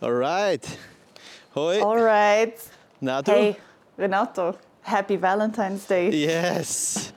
Alright. Hoi. Alright. Na du? Hey, Renato, Happy Valentine's Day. Yes.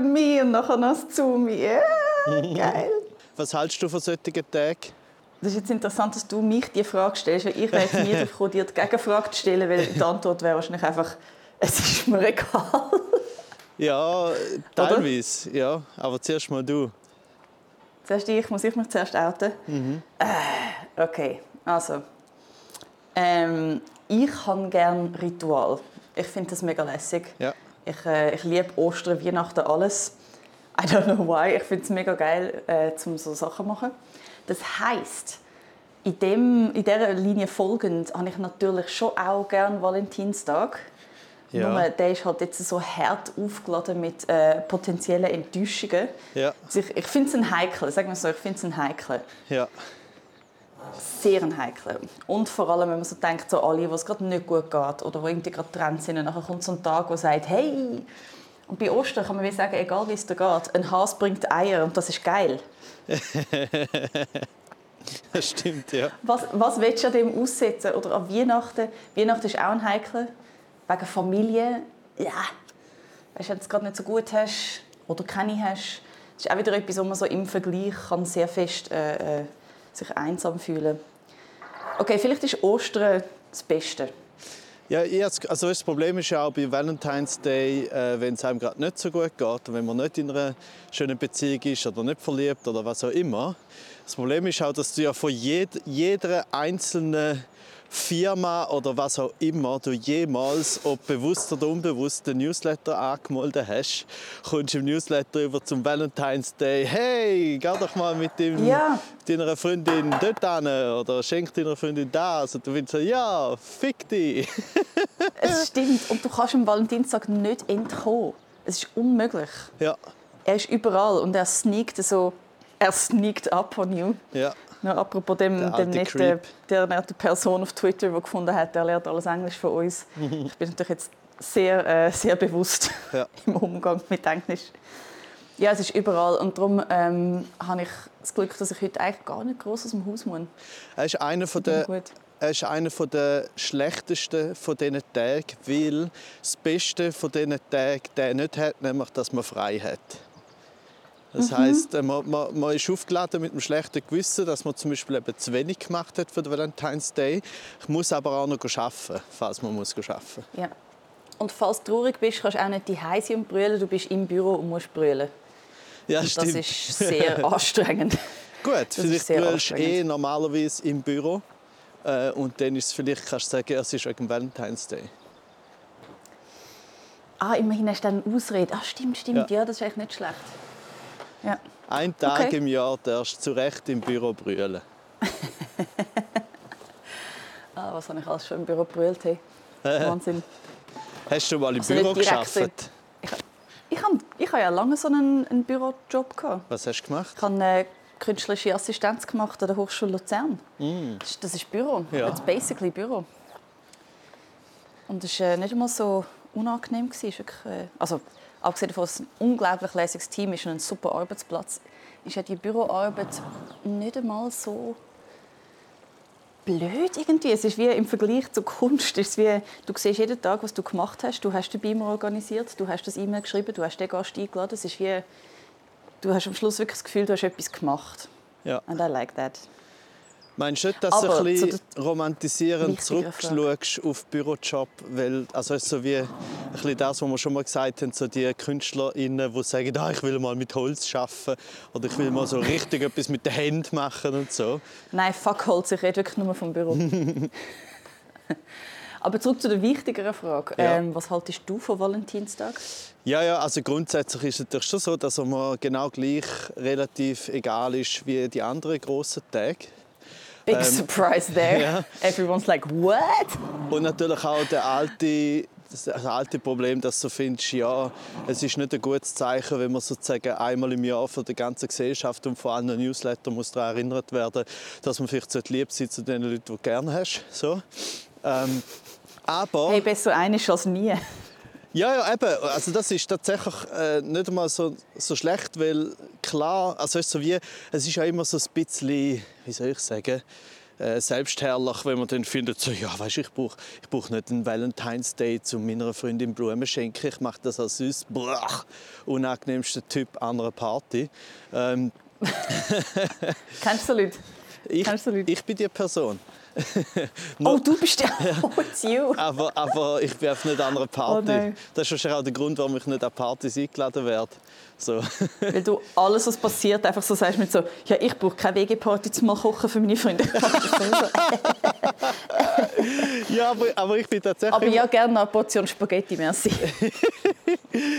And me und nachher noch das Zoom. Yeah, geil. Was hältst du von solchen Tagen? Das ist jetzt interessant, dass du mich die Frage stellst, weil ich wäre jetzt nie darauf gekommen, dir die Gegenfrage zu stellen, weil die Antwort wäre wahrscheinlich einfach, es ist mir egal. Ja, teilweise, ja. Aber zuerst mal du. Zuerst ich, muss ich mich zuerst outen? Äh, okay, also. Ähm, ich habe gerne Ritual. Ich finde das mega lässig. Ja. Ich, äh, ich liebe Ostern, Weihnachten, alles. I don't know why. Ich finde es mega geil, äh, um so Sachen zu machen. Das heisst, in, dem, in dieser Linie folgend habe ich natürlich schon auch gerne Valentinstag. Ja. Nur der ist halt jetzt so hart aufgeladen mit äh, potenziellen Enttäuschungen. Ja. Also ich ich finde es ein heikel, sagen wir so, ich finde es ein heikel. Ja. Sehr ein heikel. Und vor allem, wenn man so denkt, so alle, was gerade nicht gut geht oder wo irgendwie gerade getrennt sind und nachher kommt so ein Tag, wo sagt, hey, und bei Ostern kann man wie sagen, egal wie es dir geht, ein Hase bringt Eier und das ist geil. Das stimmt, ja. Was, was willst du an dem aussetzen? Oder an Weihnachten? Weihnachten ist auch ein Heikel. Wegen Familie. Ja. Weißt du, wenn du es gerade nicht so gut hast oder keine hast, das ist auch wieder etwas, wo man so im Vergleich kann sehr fest äh, äh, sich einsam fühlen Okay, vielleicht ist Ostern das Beste. Ja, also das Problem ist ja auch bei Valentine's Day, äh, wenn es einem gerade nicht so gut geht und wenn man nicht in einer schönen Beziehung ist oder nicht verliebt oder was auch immer. Das Problem ist auch, dass du ja von jed jeder einzelnen Firma oder was auch immer du jemals, ob bewusst oder unbewusst, den Newsletter angemeldet hast, kommst du im Newsletter über zum Valentine's Day. Hey, geh doch mal mit dem, Ja. deiner Freundin dort hin oder schenk deiner Freundin das. Und du willst so, ja, fick dich. Es stimmt. Und du kannst am Valentinstag nicht entkommen. Es ist unmöglich. ja, Er ist überall und er sneakt so... Er sneakt up on you. ja. Ja, apropos dem, dem netten, der nette Person auf Twitter, die gefunden hat, der lernt alles Englisch von uns. ich bin natürlich jetzt sehr, äh, sehr bewusst Ja. im Umgang mit Englisch. Ja, es ist überall und darum ähm, habe ich das Glück, dass ich heute eigentlich gar nicht groß aus dem Haus muss. Er ist einer von der. Er ist einer der schlechtesten von diesen Tagen, weil das Beste von diesen Tagen der nicht hat, nämlich, dass man frei hat. Das heisst, äh, man, man, man ist aufgeladen mit einem schlechten Gewissen, dass man zum Beispiel eben zu wenig gemacht hat für den Valentine's Day. Ich muss aber auch noch arbeiten, falls man muss arbeiten. Ja. Und falls du traurig bist, kannst du auch nicht die Heise und brüllen. Du bist im Büro und musst brüllen. Ja, Und das stimmt. ist sehr anstrengend. Gut, vielleicht brüllst du eh normalerweise im Büro. Äh, und dann ist es vielleicht, kannst du sagen, es ist wegen Valentine's Day. Ah, immerhin hast du dann eine Ausrede. Ah, stimmt, stimmt. Ja. Ja, das ist eigentlich nicht schlecht. Ja. Ein Tag Okay. im Jahr darfst du zu Recht im Büro brüllen. Ah, was habe ich alles schon im Büro gebrüllt? Hey. Wahnsinn. Hast du mal im Also Büro geschafft? Ich, ich habe ich habe ja lange so einen, einen Bürojob. Gehabt. Was hast du gemacht? Ich habe eine künstlerische Assistenz gemacht an der Hochschule Luzern. Das, ist, das ist Büro. Ja. Das ist basically Büro. Und es war äh, nicht einmal so unangenehm. gewesen. Wirklich, äh, also, abgesehen davon, dass es ein unglaublich lässiges Team ist und ein super Arbeitsplatz, ist ja die Büroarbeit nicht einmal so blöd irgendwie. Es ist wie im Vergleich zur Kunst. Es ist wie, du siehst jeden Tag, was du gemacht hast. Du hast den Beamer organisiert, du hast das E-Mail geschrieben, du hast den Gast eingeladen. Es ist wie, du hast am Schluss wirklich das Gefühl, du hast etwas gemacht. Ja. And I like that. Meinst du nicht, dass Aber du ein zu bisschen romantisierend wichtigeren zurückschaust auf den Bürojob? Weil, also so wie ein bisschen das, was wir schon mal gesagt haben, so die KünstlerInnen, die sagen, ah, ich will mal mit Holz arbeiten oder ich will mal so richtig etwas mit den Händen machen und so. Nein, fuck Holz, ich rede wirklich nur vom Büro. Aber zurück zu der wichtigeren Frage. Ja. Ähm, was haltest du von Valentinstag? Ja, ja, also grundsätzlich ist es natürlich schon so, dass er mir genau gleich relativ egal ist wie die anderen grossen Tage. Big Ähm, surprise there. ja. Everyone's like, what? Und natürlich auch der alte das, das alte Problem, dass du findest, ja, es ist nicht ein gutes Zeichen, wenn man sozusagen einmal im Jahr von der ganzen Gesellschaft und vor allem Newsletter muss daran erinnert werden, dass man vielleicht lieb sein zu den Leuten, die du gerne hast. So. Ähm, aber... Hey, besser eines als nie. Ja, ja, eben. Also das ist tatsächlich äh, nicht einmal so, so schlecht, weil klar, also es ist so wie, es ist ja immer so ein bisschen, wie soll ich sagen, äh, selbstherrlich, wenn man dann findet, so, ja, weißt, ich brauche ich brauch nicht einen Valentine's Day zu meiner Freundin Blumen schenken, ich mache das als süß, unangenehmster Typ an einer Party. Ähm. Kennst du Leute? Ich, ich bin die Person. oh, du bist der. Oh, it's you. aber, aber ich bin auf nicht an einer Party. Oh das ist wahrscheinlich auch der Grund, warum ich nicht an Partys eingeladen werde. So. Weil du alles, was passiert, einfach so sagst mit so, ja, ich brauche keine WG-Party zum mal kochen für meine Freunde. ja, aber, aber ich bin tatsächlich... Aber ja, gerne eine Portion Spaghetti, merci.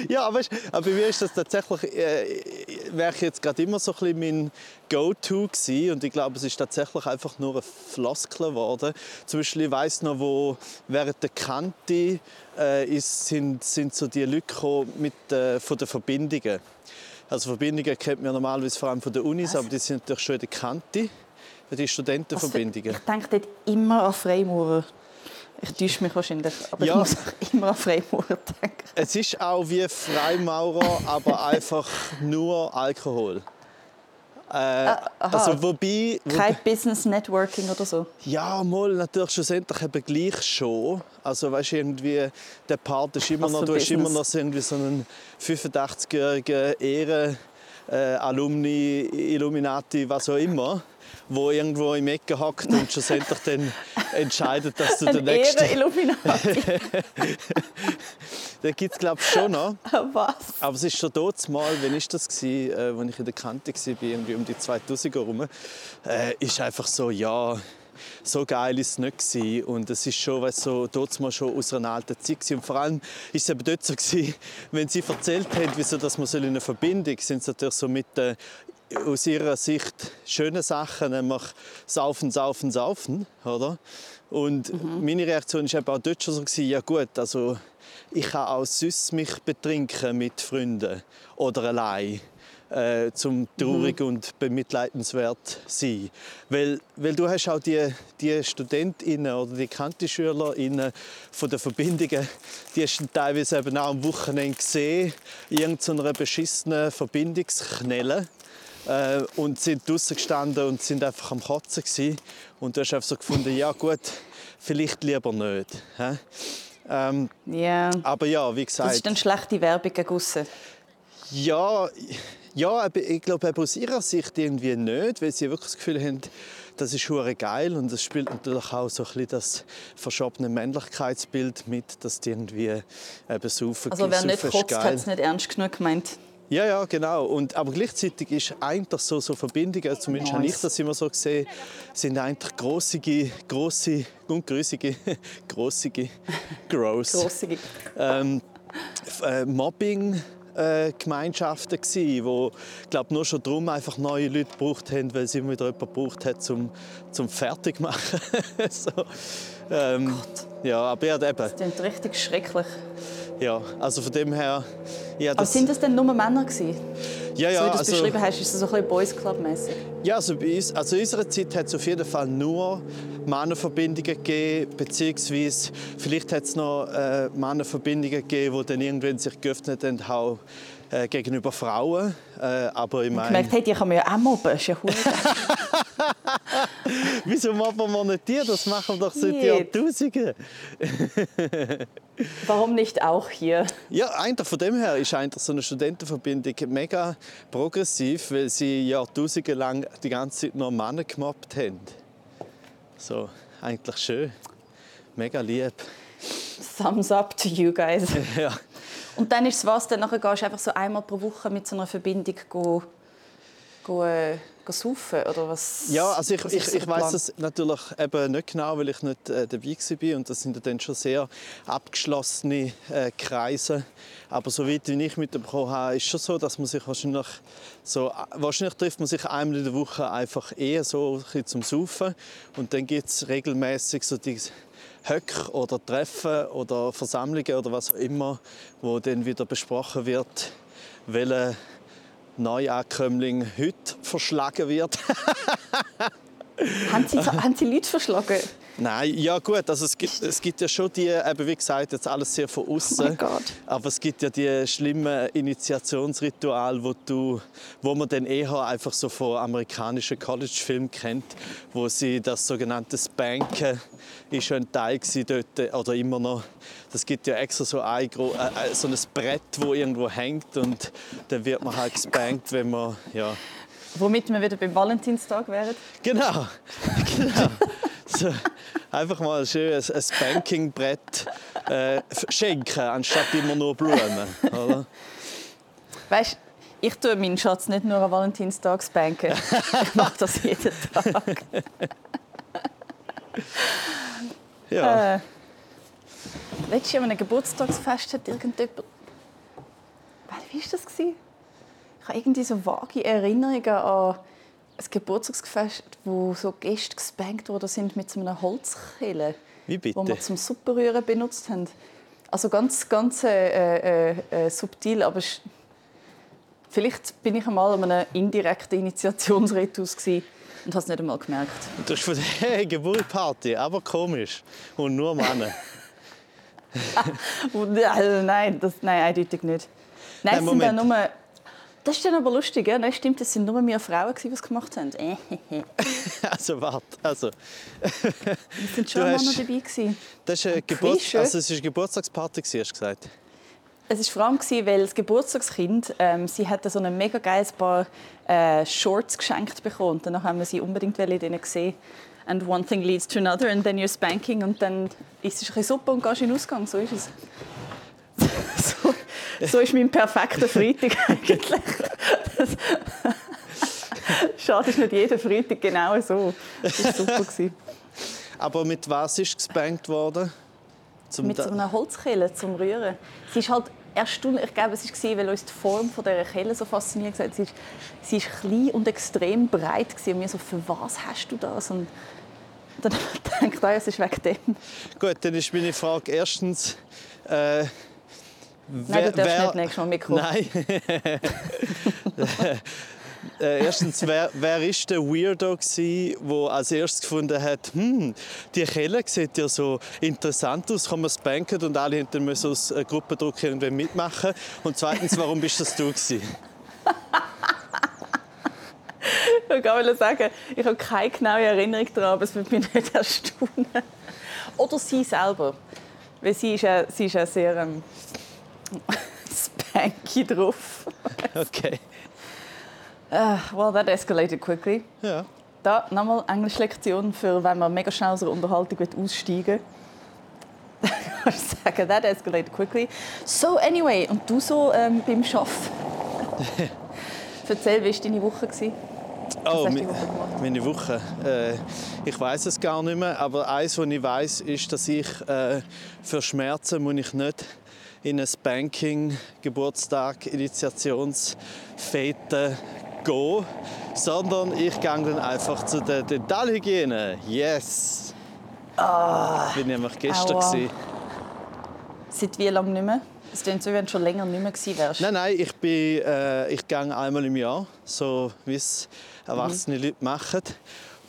ja, aber, aber bei mir ist das tatsächlich, äh, wäre jetzt gerade immer so ein bisschen mein Go-To gewesen. und ich glaube, es ist tatsächlich einfach nur ein Floskel geworden. Zum Beispiel, ich weiss noch, wo während der Kante äh, ist, sind, sind so die Leute mit, äh, von den Verbindungen. Also Verbindungen kennt man normalerweise vor allem von den Unis, Was? aber die sind natürlich schon in der Kante, die Studentenverbindungen. Also, ich denke dort immer an Freimaurer. Ich täusche mich wahrscheinlich, aber ja. ich muss immer an Freimaurer denken. Es ist auch wie Freimaurer, aber einfach nur Alkohol. Äh, ah, also wobei, wobei, Kein Business Networking oder so? Ja, mal natürlich schlussendlich eben gleich schon. Also weißt, irgendwie, der Part ist immer noch, du hast immer noch so, irgendwie so einen 85-jährigen Ehren, äh, Alumni, Illuminati, was auch immer wo irgendwo im Ecke hockt und schlussendlich dann entscheidet, dass du der nächste. Illuminati. den gibt es glaube ich schon noch. Was? Aber es ist schon dort mal, wann ist das gewesen, äh, als ich in der Kante war, irgendwie um die 2000er herum, äh, ist einfach so, ja, so geil ist es nicht gewesen. und es ist schon weißt, so dort mal schon aus einer alten Zeit gewesen. und vor allem ist es eben dort so gewesen, wenn sie erzählt haben, wieso dass man in einer Verbindung sind, sie natürlich so mit äh, aus ihrer Sicht schöne Sachen, nämlich saufen, saufen, saufen, oder? Und mhm. meine Reaktion war auch dort schon so, ja gut, also ich kann auch sonst mich betrinken mit Freunden oder allein. Äh, zum traurig mhm. und bemitleidenswert sein. Weil, weil du hast auch die, die Studentinnen oder die Kantischülerinnen von den Verbindungen, die hast du teilweise eben auch am Wochenende gesehen, in irgendeiner beschissenen Verbindungsknelle äh, und sind draußen gestanden und sind einfach am Kotzen gewesen. Und du hast einfach so gefunden, ja gut, vielleicht lieber nicht. Ähm, yeah. Aber ja, wie gesagt. Das ist dann schlechte Werbung gegen Ja, ja, ich glaube aus ihrer Sicht irgendwie nicht, weil sie wirklich das Gefühl haben, das ist hure geil und das spielt natürlich auch so ein bisschen das verschobene Männlichkeitsbild mit, dass die irgendwie eben saufen. Also wer nicht kotzt, hat es nicht ernst genug gemeint. Ja, ja, genau. Und, aber gleichzeitig ist eigentlich so, so Verbindungen, zumindest nice. habe ich das immer so gesehen, sind eigentlich grossige, grosse und grössige, grossige, gross, grossige. Ähm, äh, Mobbing, äh, Gemeinschaften gsi, wo glaube nur schon darum einfach neue Leute gebraucht haben, weil sie immer wieder jemanden gebraucht hat zum zum fertig machen. so, ähm, Gott. Ja, aber ja, eben. Das klingt richtig schrecklich. Ja, also von dem her... Ja, Aber sind das denn nur Männer gewesen? Ja, ja. So wie du es also, beschrieben hast, ist das so ein bisschen Boys Club mäßig. Ja, also bei uns, also in unserer Zeit hat es auf jeden Fall nur Männerverbindungen gegeben, beziehungsweise vielleicht hat es noch äh, Männerverbindungen gegeben, die dann irgendwann sich geöffnet haben, auch äh, gegenüber Frauen. Äh, aber ich meine... gemerkt, hey, die kann man ja auch mobben, ist ja Wieso mobben wir nicht die? Das machen wir doch seit Jahrtausenden. Warum nicht auch hier? Ja, eigentlich von dem her ist eigentlich so eine Studentenverbindung mega progressiv, weil sie Jahrtausende lang die ganze Zeit nur Männer gemobbt haben. So, eigentlich schön. Mega lieb. Thumbs up to you guys. ja. Und dann ist es was, dann nachher gehst du einfach so einmal pro Woche mit so einer Verbindung go, go, äh, saufen oder was? Ja, also ich, ich, so ich weiß es natürlich eben nicht genau, weil ich nicht äh, dabei war und das sind dann schon sehr abgeschlossene äh, Kreise. Aber soweit wie ich mitbekommen habe, ist schon so, dass man sich wahrscheinlich so wahrscheinlich trifft man sich einmal in der Woche einfach eher so ein zum Saufen und dann gibt es regelmäßig so die Höck oder Treffen oder Versammlungen oder was auch immer, wo dann wieder besprochen wird, welcher Neuankömmling heute verschlagen wird. haben, Sie, haben Sie Leute verschlagen? Nein, ja gut, also es gibt, es gibt ja schon die, eben wie gesagt, jetzt alles sehr von Oh außen. Gott. aber es gibt ja die schlimmen Initiationsrituale, wo, du, wo man dann eher einfach so von amerikanischen College-Filmen kennt, wo sie das sogenannte Spanken ist schon ein Teil gewesen dort, oder immer noch. Das gibt ja extra so ein, äh, äh, so ein Brett, wo irgendwo hängt und dann wird man halt gespankt, wenn man ja Womit wir wieder beim Valentinstag wären. Genau, genau. So, einfach mal schön ein, ein Spanking-Brett äh, schenken, anstatt immer nur Blumen. Oder? Weißt, ich tue meinen Schatz nicht nur am Valentinstag spanken. Ich mache das jeden Tag. Ja. Äh, letztes Jahr an einem Geburtstagsfest hat irgendjemand... Wie war das? Ich habe irgendwie so vage Erinnerungen an ein Geburtstagsfest, wo so Gäste gespankt worden sind mit so einem Holzkille, Wie bitte? wo wir zum Suppenrühren benutzt haben. Also ganz, ganz äh, äh, äh, subtil, aber vielleicht bin ich einmal an einem indirekten Initiationsritus und habe es nicht einmal gemerkt. Du hast von hey, Geburtstagsparty, aber komisch. Und nur Männer. Also, nein, das, nein, eindeutig nicht. Nein, Nein, es sind dann nur... Das ist dann aber lustig, ja? Nein, stimmt, es sind nur wir Frauen, die es gemacht haben. Äh, Also warte, also, Es sind schon Männer dabei. Gewesen. das ist eine, Geburt, also es ist eine Geburtstagsparty, hast du gesagt. Es war vor allem, weil das Geburtstagskind, ähm, sie hatte so ein mega geiles Paar äh, Shorts geschenkt bekommen. Und danach haben wir sie unbedingt in denen gesehen. And one thing leads to another and then you're spanking und dann isst du ein bisschen Suppe und gehst in den Ausgang. So ist es. so, so ist mein perfekter Freitag eigentlich. Das, Schade, ist nicht jeder Freitag genau so. Das war super. gewesen. Aber mit was ist gespankt worden? Zum Mit so einer Holzkelle zum Rühren. Sie ist halt erstaunlich, ich glaube, es war, weil uns die Form von dieser Kelle so fasziniert hat. Sie ist, sie ist klein und extrem breit. Und wir so, für was hast du das? Und dann habe ich es ist wegen dem. Gut, dann ist meine Frage erstens. Äh, Nein, du darfst nicht nächstes Mal mitkommen. Nein. äh, erstens, wer, wer ist der Weirdo gsi, der als erstes gefunden hat, hm, die Kelle sieht ja so interessant aus, kann man spanken und alle hinten müssen aus äh, Gruppendruck irgendwie mitmachen. Und zweitens, warum bist das du gsi? Ich gerade sagen, ich habe keine genaue Erinnerung daran, aber es würde mich nicht erstaunen. Oder sie selber. Weil sie ist ja, sie ist ja sehr ähm, spanky drauf. Okay. Uh, well, that escalated quickly. Ja. Da nochmal Englischlektion für, wenn man mega schnell aus einer Unterhaltung aussteigen will. Kannst sagen, that escalated quickly. So, anyway, und du so ähm, beim Arbeiten? Erzähl, wie war deine Woche? gewesen? Oh, mi- meine Woche. Äh, ich weiß es gar nicht mehr, aber eins, was ich weiß, ist, dass ich äh, für Schmerzen muss ich nicht in ein Banking, Geburtstag, Initiationsfete gehen, sondern ich gehe dann einfach zu der Dentalhygiene. Yes! Bin nämlich gestern. Aua. gewesen. Seit wie lange nicht mehr? Es klingt so, wenn du schon länger nicht mehr gewesen wärst. Nein, nein, ich, bin, äh, ich gehe einmal im Jahr, so wie es erwachsene Mhm. Leute machen.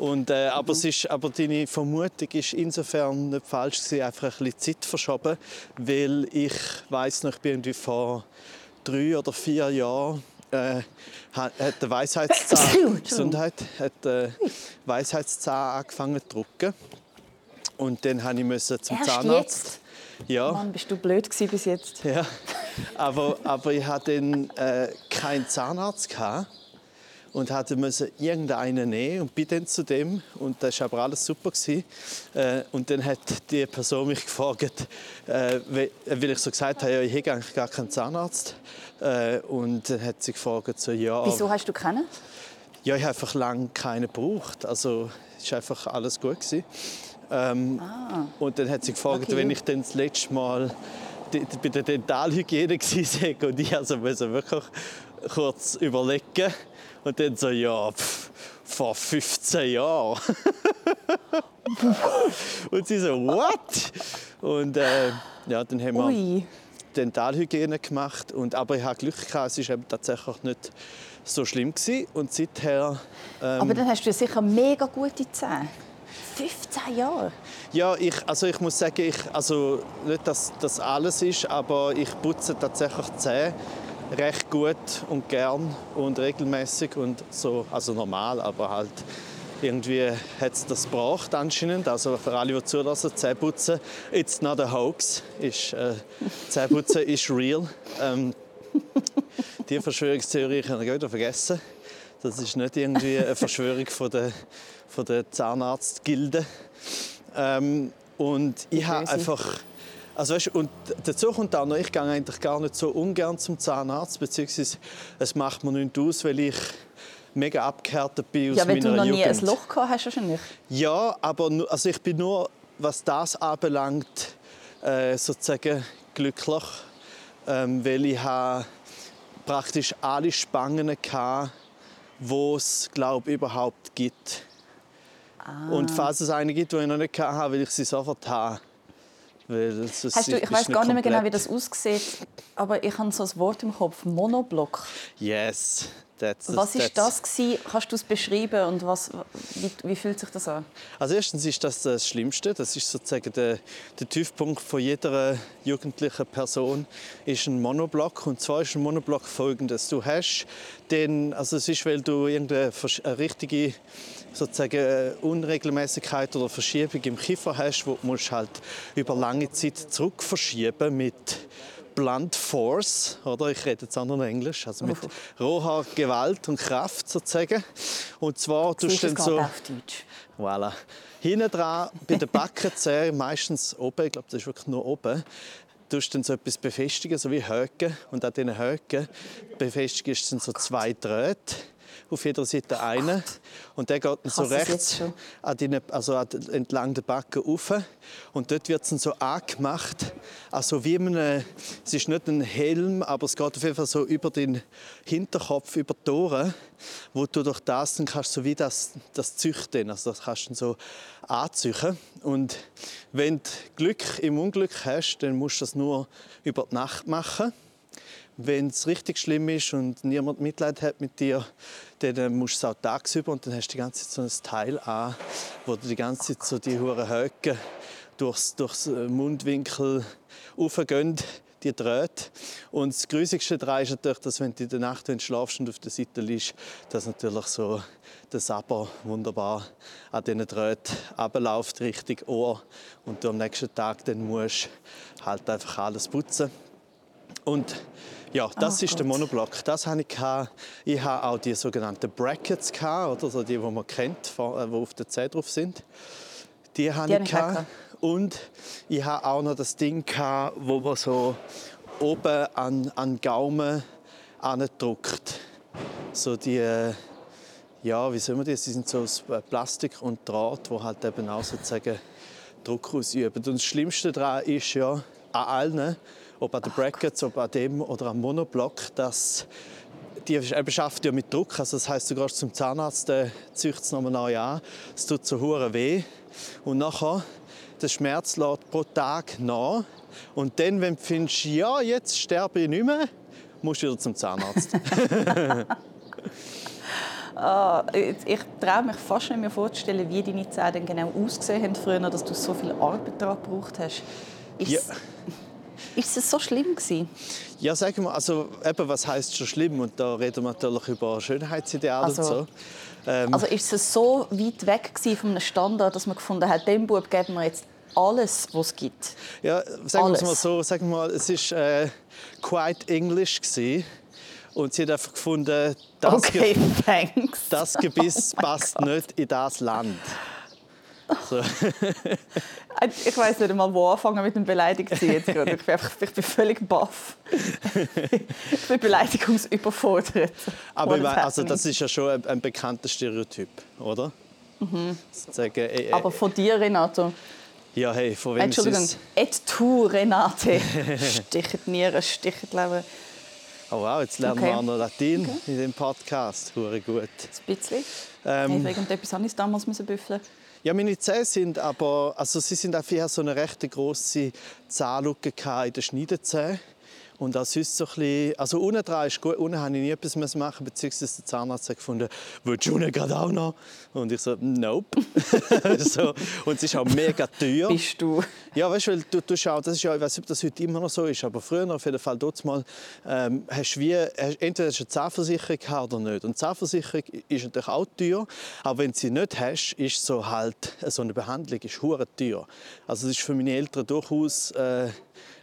Und, äh, aber, es ist, aber deine Vermutung ist insofern nicht falsch, gewesen, einfach ein bisschen Zeit verschoben, weil ich weiß noch, ich bin irgendwie vor drei oder vier Jahren äh, hat der Weisheitszahn. Gesundheit, hat der Weisheitszahn angefangen zu drucken. Und dann habe ich müssen zum Erst Zahnarzt. jetzt? Ja. Mann, bist du blöd gewesen bis jetzt. Ja, aber, aber ich hatte dann äh, keinen Zahnarzt gehabt und hatte müssen irgendeinen nehmen und bin dann zu dem und das war aber alles super gewesen. Äh, und dann hat die Person mich gefragt, äh, we- weil ich so gesagt habe, ja, ich habe eigentlich gar keinen Zahnarzt äh, und dann hat sie gefragt so, ja, Wieso hast du kennen? Ja, ich habe einfach lange keine gebraucht. Also es war einfach alles gut. Gewesen. Ähm, ah. Und dann hat sie gefragt, okay. wenn ich dann das letzte Mal bei der Dentalhygiene war und ich also wirklich kurz überlegen und dann so, ja, pff, vor 15 Jahren. und sie so, what? Und äh, ja, dann haben wir Ui. Dentalhygiene gemacht. Und, aber ich hatte Glück, gehabt, es war tatsächlich nicht so schlimm. Gewesen. Und seither... Ähm, aber dann hast du sicher mega gute Zähne. 15 Jahre? Ja, ich, also ich muss sagen, ich, also nicht, dass das alles ist, aber ich putze tatsächlich Zähne recht gut und gern und regelmäßig und so, also normal, aber halt irgendwie hat es das gebraucht anscheinend. Also für alle, die zulassen, Zähneputzen, it's not a hoax. Ist, äh, Zähneputzen ist real. Ähm, die Verschwörungstheorie kann ich wieder vergessen. Das ist nicht irgendwie eine Verschwörung von der, von der Zahnarztgilde. Ähm, und ich habe einfach also weißt, und dazu kommt auch noch, ich gehe eigentlich gar nicht so ungern zum Zahnarzt, beziehungsweise es macht mir nichts aus, weil ich mega abgehärtet bin aus ja, meiner Jugend. Ja, wenn du noch nie ein Loch gehabt hast wahrscheinlich. Ja, aber also ich bin nur, was das anbelangt, äh, sozusagen glücklich, ähm, weil ich habe praktisch alle Spangen hatte, die es, glaube überhaupt gibt. Ah. Und falls es eine gibt, die ich noch nicht hatte, will ich sie sofort haben. Weil das ist, du, ich weiß gar nicht mehr genau, wie das aussieht, aber ich habe so ein Wort im Kopf, Monoblock. Yes. That's, was ist das gewesen? Kannst du es beschreiben und was, wie, wie, fühlt sich das an? Also erstens ist das das Schlimmste. Das ist sozusagen der, der Tiefpunkt von jeder jugendlichen Person ist ein Monoblock und zwar ist ein Monoblock folgendes: Du hast den, also es ist, weil du irgendeine richtige sozusagen äh, Unregelmäßigkeit oder Verschiebung im Kiefer hast, wo du halt über lange Zeit zurückverschieben mit Blunt Force, oder? Ich rede jetzt auch noch Englisch, also mit roher Gewalt und Kraft sozusagen. Und zwar tust du dann so, voilà, hinten dran bei den Backenzähnen, meistens oben, ich glaube, das ist wirklich nur oben, tust dann so etwas befestigen, so wie Höcken. Und an diesen Höcken befestigst du so zwei Drähte auf jeder Seite einen. Und der geht dann so rechts an die, also entlang der Backe rauf. Und dort wird es dann so angemacht, also wie man, es ist nicht ein Helm, aber es geht auf jeden Fall so über den Hinterkopf, über die Ohren, wo du durch das dann kannst so wie das, das züchten, also das kannst du so anzüchen. Und wenn du Glück im Unglück hast, dann musst du das nur über die Nacht machen. Wenn es richtig schlimm ist und niemand Mitleid hat mit dir, dann musst du es auch tagsüber und dann hast du die ganze Zeit so ein Teil an, wo du die ganze Zeit so die hure Höcke durchs, durchs äh, Mundwinkel aufgehen, die Drähte. Und das Grusigste daran ist natürlich, dass wenn du in der Nacht wenn du schlafst und auf der Seite liegst, dass natürlich so der Sabber wunderbar an diesen Drähten abläuft, Richtung Ohr. Und du am nächsten Tag dann musst halt einfach alles putzen. Und ja, das oh, ist Gott. der Monoblock. Das hatte ich. Ich hatte auch die sogenannten Brackets, oder so die, die man kennt, die äh, auf der C drauf sind. Die hatte die ich. Und ich hatte auch noch das Ding, wo man so oben an, an Gaumen drückt. So die, äh, ja, wie soll man das? Die sind so aus äh, Plastik und Draht, wo halt eben auch sozusagen Druck ausüben. Und das Schlimmste daran ist ja an allen, ob an den Brackets, ob an dem oder am Monoblock, dass die schafft ja mit Druck. Also das heißt, du gehst zum Zahnarzt, der züchtet es nochmal neu an. Es tut so hure weh. Und nachher, der Schmerz lässt pro Tag nach. Und dann, wenn du findest, ja, jetzt sterbe ich nicht mehr, musst du wieder zum Zahnarzt. Uh, ich traue mich fast nicht mehr vorzustellen, wie deine Zähne genau ausgesehen haben früher, dass du so viel Arbeit daran gebraucht hast. Ist ja. Ist es so schlimm gewesen? Ja, sagen wir, also eben, was heißt schon schlimm? Und da reden wir natürlich über Schönheitsideale also, und so. Ähm, also ist es so weit weg von einem Standard, dass man gefunden hat, dem Bub geben wir jetzt alles, was es gibt? Ja, sagen wir es mal so, sagen wir mal, es ist äh, quite English gewesen. Und sie hat einfach gefunden, das, okay, Ge das Gebiss oh passt God. nicht in das Land. So. Ich weiß nicht einmal, wo anfangen mit dem Beleidigung zu jetzt gerade. Ich bin, einfach, ich bin völlig baff. ich bin beleidigungsüberfordert. Aber ich meine, also das ist ja schon ein, ein bekannter Stereotyp, oder? Mhm. Sagen, äh, äh, Aber von dir, Renato. ja, hey, von wem Entschuldigung. ist Et tu, Renate. Stichet Nieren, stichet Leber. Oh wow, jetzt lernen Okay. wir auch noch Latin in dem Podcast. Hure gut. Ein bisschen. Ähm, Hey, irgendetwas habe ich damals büffeln. Ja, meine Zähne sind aber, also sie sind einfach eher so eine recht grosse Zahnlücke in den Schneidezähnen. Und auch sonst so ein bisschen, also unten dran ist gut, unten habe ich nie etwas machen, beziehungsweise der Zahnarzt hat gefunden, willst du unten gerade auch noch? Und ich so, nope. so. Und es ist auch mega teuer. Bist du? Ja, weißt du, weil du, du schaust, das ist ja, ich weiß nicht, ob das heute immer noch so ist, aber früher auf jeden Fall dort mal, ähm, hast du wie, hast, entweder hast du eine Zahnversicherung gehabt oder nicht. Und die Zahnversicherung ist natürlich auch teuer, aber wenn du sie nicht hast, ist so halt, so eine Behandlung ist hure teuer. Also es ist für meine Eltern durchaus äh,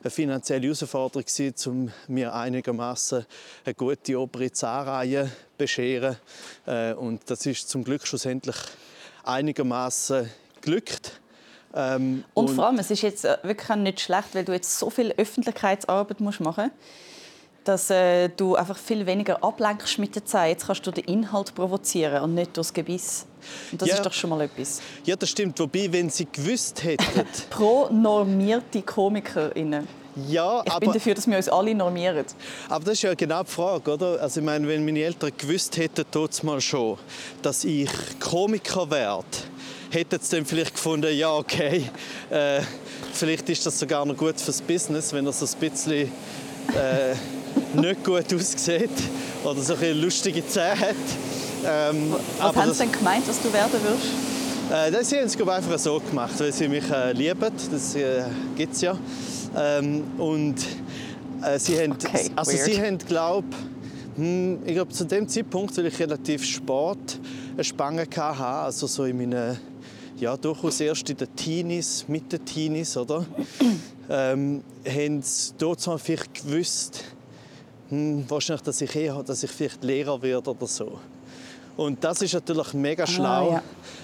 eine finanzielle Herausforderung um mir einigermaßen eine gute zu bescheren. Äh, und das ist zum Glück schlussendlich einigermaßen glückt. Ähm, Und, vor allem, es ist jetzt äh, wirklich nicht schlecht, weil du jetzt so viel Öffentlichkeitsarbeit musst machen musst, dass äh, du einfach viel weniger ablenkst mit der Zeit. Jetzt kannst du den Inhalt provozieren und nicht durchs Gebiss. Und das Ja. ist doch schon mal etwas. Ja, das stimmt. Wobei, wenn sie gewusst hätten, Pro-normierte KomikerInnen. ja, Ich bin aber, dafür, dass wir uns alle normieren. aber das ist ja genau die Frage, oder? Also ich meine, wenn meine Eltern gewusst hätten, tut's mal schon, dass ich Komiker werde, hätten sie dann vielleicht gefunden, ja, okay, äh, vielleicht ist das sogar noch gut fürs Business, wenn er so ein bisschen äh, nicht gut aussieht oder so ein lustige Zähne hat. Ähm, Was haben sie denn gemeint, was du werden wirst? Äh, das haben sie einfach so gemacht, weil sie mich äh, lieben. Das äh, gibt es ja. Ähm, und äh, sie haben, Okay, also weird. sie haben glaub, hm, ich glaube zu dem Zeitpunkt, weil ich relativ spät eine Spange hatte, also so in meinen, ja durchaus erst in den Teenies, mit den Teenies, oder? ähm, haben sie dort vielleicht gewusst, hm, wahrscheinlich, dass ich eher, dass ich vielleicht Lehrer werde oder so. Und das ist natürlich mega schlau, ja.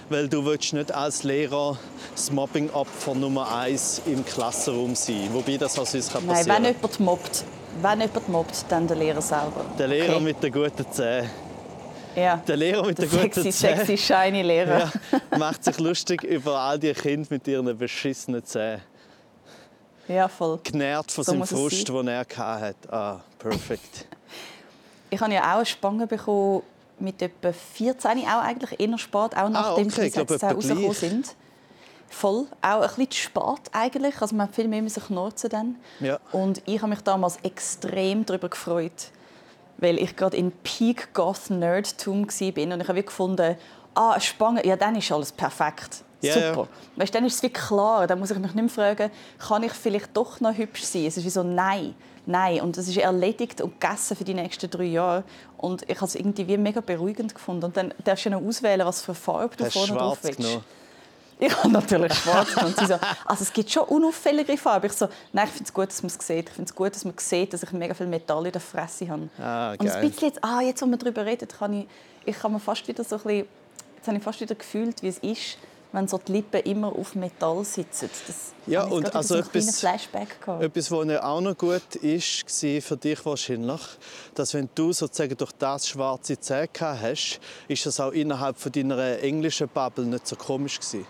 weil du willst nicht als Lehrer das Mobbing-Opfer Nummer eins im Klassenraum sein. Wobei das auch sonst kann Nein, passieren wenn jemand mobbt, wenn jemand mobbt, dann der Lehrer selber. Der Lehrer Okay. mit den guten Zähnen. Ja. Der Lehrer mit Der guten sexy, Zähnen sexy, shiny Lehrer. ja, macht sich lustig über all die Kinder mit ihren beschissenen Zähnen. Ja, voll. Genährt von So seinem Frust, den er hatte. Ah, perfekt. Ich habe ja auch eine Spange bekommen mit etwa 14, auch eigentlich eher spät, auch nachdem Ah, okay, die Gesetze rausgekommen sind. Voll, auch ein bisschen spät eigentlich, also man hat viel mehr müssen knurzen dann. Ja. Und ich habe mich damals extrem darüber gefreut, weil ich gerade in Peak Goth Nerdtum war und ich habe gefunden, ah, eine Spange, ja, dann ist alles perfekt. Ja, Super. ja. Weißt, dann ist es wie klar, dann muss ich mich nicht mehr fragen, kann ich vielleicht doch noch hübsch sein? Es ist wie so, nein, nein. Und das ist erledigt und gegessen für die nächsten drei Jahre. Und ich habe es irgendwie wie mega beruhigend gefunden. Und dann darfst du noch auswählen, was für Farbe du vorne drauf willst. genommen? Ich habe natürlich schwarz. Und sie so, also es gibt schon unauffällige Farben. Ich so, nein, ich finde es gut, dass man es sieht. Ich finde es gut, dass man sieht, dass ich mega viel Metall in der Fresse habe. Ah, und ein bisschen jetzt, ah, jetzt, wo wir darüber reden, kann ich, ich kann mir fast wieder so ein bisschen, jetzt habe ich fast wieder gefühlt, wie es ist, wenn so die Lippen immer auf Metall sitzen. Das Ja, und also so etwas- Flashback gehabt. Etwas, was auch noch gut ist, war für dich wahrscheinlich, dass wenn du sozusagen durch das schwarze Zähne hast, ist das auch innerhalb von deiner englischen Bubble nicht so komisch gewesen.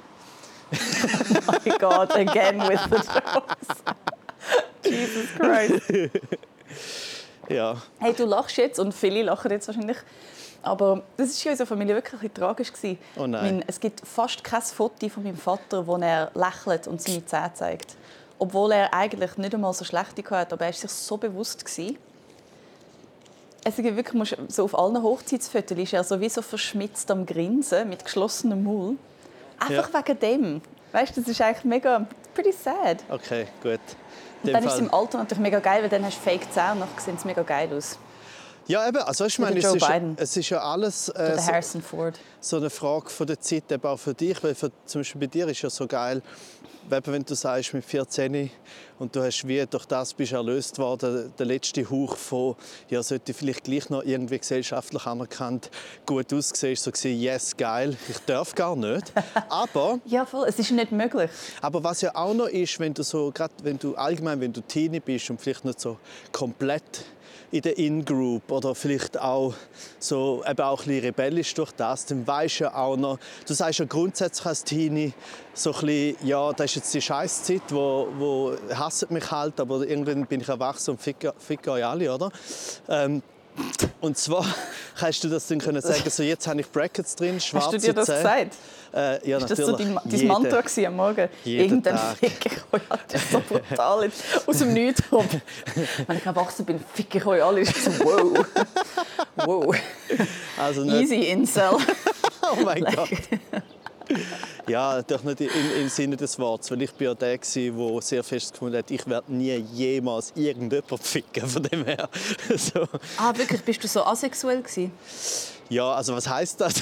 Oh my God, again with the jokes. Jesus Christ. Ja, Hey, du lachst jetzt und viele lachen jetzt wahrscheinlich. Aber das war in unserer Familie wirklich ein tragisch. gewesen. Oh nein. Mein, es gibt fast kein Foto von meinem Vater, wo er lächelt und seine Zähne zeigt. Obwohl er eigentlich nicht einmal so schlechte hatte, aber er war sich so bewusst. Gewesen. Es ist wirklich, so auf allen Hochzeitsfotos ist er sowieso verschmitzt am Grinsen mit geschlossenem Maul. Einfach wegen dem. Weißt das ist eigentlich mega pretty sad. okay, gut. Und dann ist es Fall- im Alter natürlich mega geil, weil dann hast du Fake Zähne und dann sehen sie mega geil aus. Ja, eben, also ich meine, es ist, es ist ja alles äh, so, so eine Frage von der Zeit, eben auch für dich, weil für, zum Beispiel bei dir ist ja so geil, wenn du sagst, mit 14 und du hast wie durch das bist erlöst worden, der letzte Hauch von, ja, sollte vielleicht gleich noch irgendwie gesellschaftlich anerkannt gut aussehen, so gewesen, yes, geil, ich darf gar nicht. Aber Ja, voll. Es ist nicht möglich. aber was ja auch noch ist, wenn du so, gerade wenn du allgemein, wenn du Teenie bist und vielleicht nicht so komplett in der In-Group oder vielleicht auch so eben auch ein bisschen rebellisch durch das, dann weisst du ja auch noch, du sagst ja grundsätzlich als Teenie so ein bisschen, ja, das ist jetzt die Scheißzeit, wo, wo hasst mich halt, aber irgendwann bin ich erwachsen und fick, fick euch alle, oder? Ähm, und zwar kannst du das dann können sagen, so jetzt habe ich Brackets drin, schwarze Hast du dir das Zähne. gesagt? Äh, ja, Ist das so dein, dein Mantra gewesen am Morgen? Irgendein Tag. Fick ich euch alle. Das ist so brutal. Aus dem Nichts. Wenn ich erwachsen bin, fick ich euch alle. Ist so, wow. Wow. Also nicht, Easy Incel. Oh mein Gott. Ja, doch nicht im, im Sinne des Wortes, weil ich bin ja der war, der sehr fest gefunden hat, ich werde nie jemals irgendjemanden ficken, von dem her. So. Ah, wirklich? Bist du so asexuell gewesen? Ja, also was heißt das?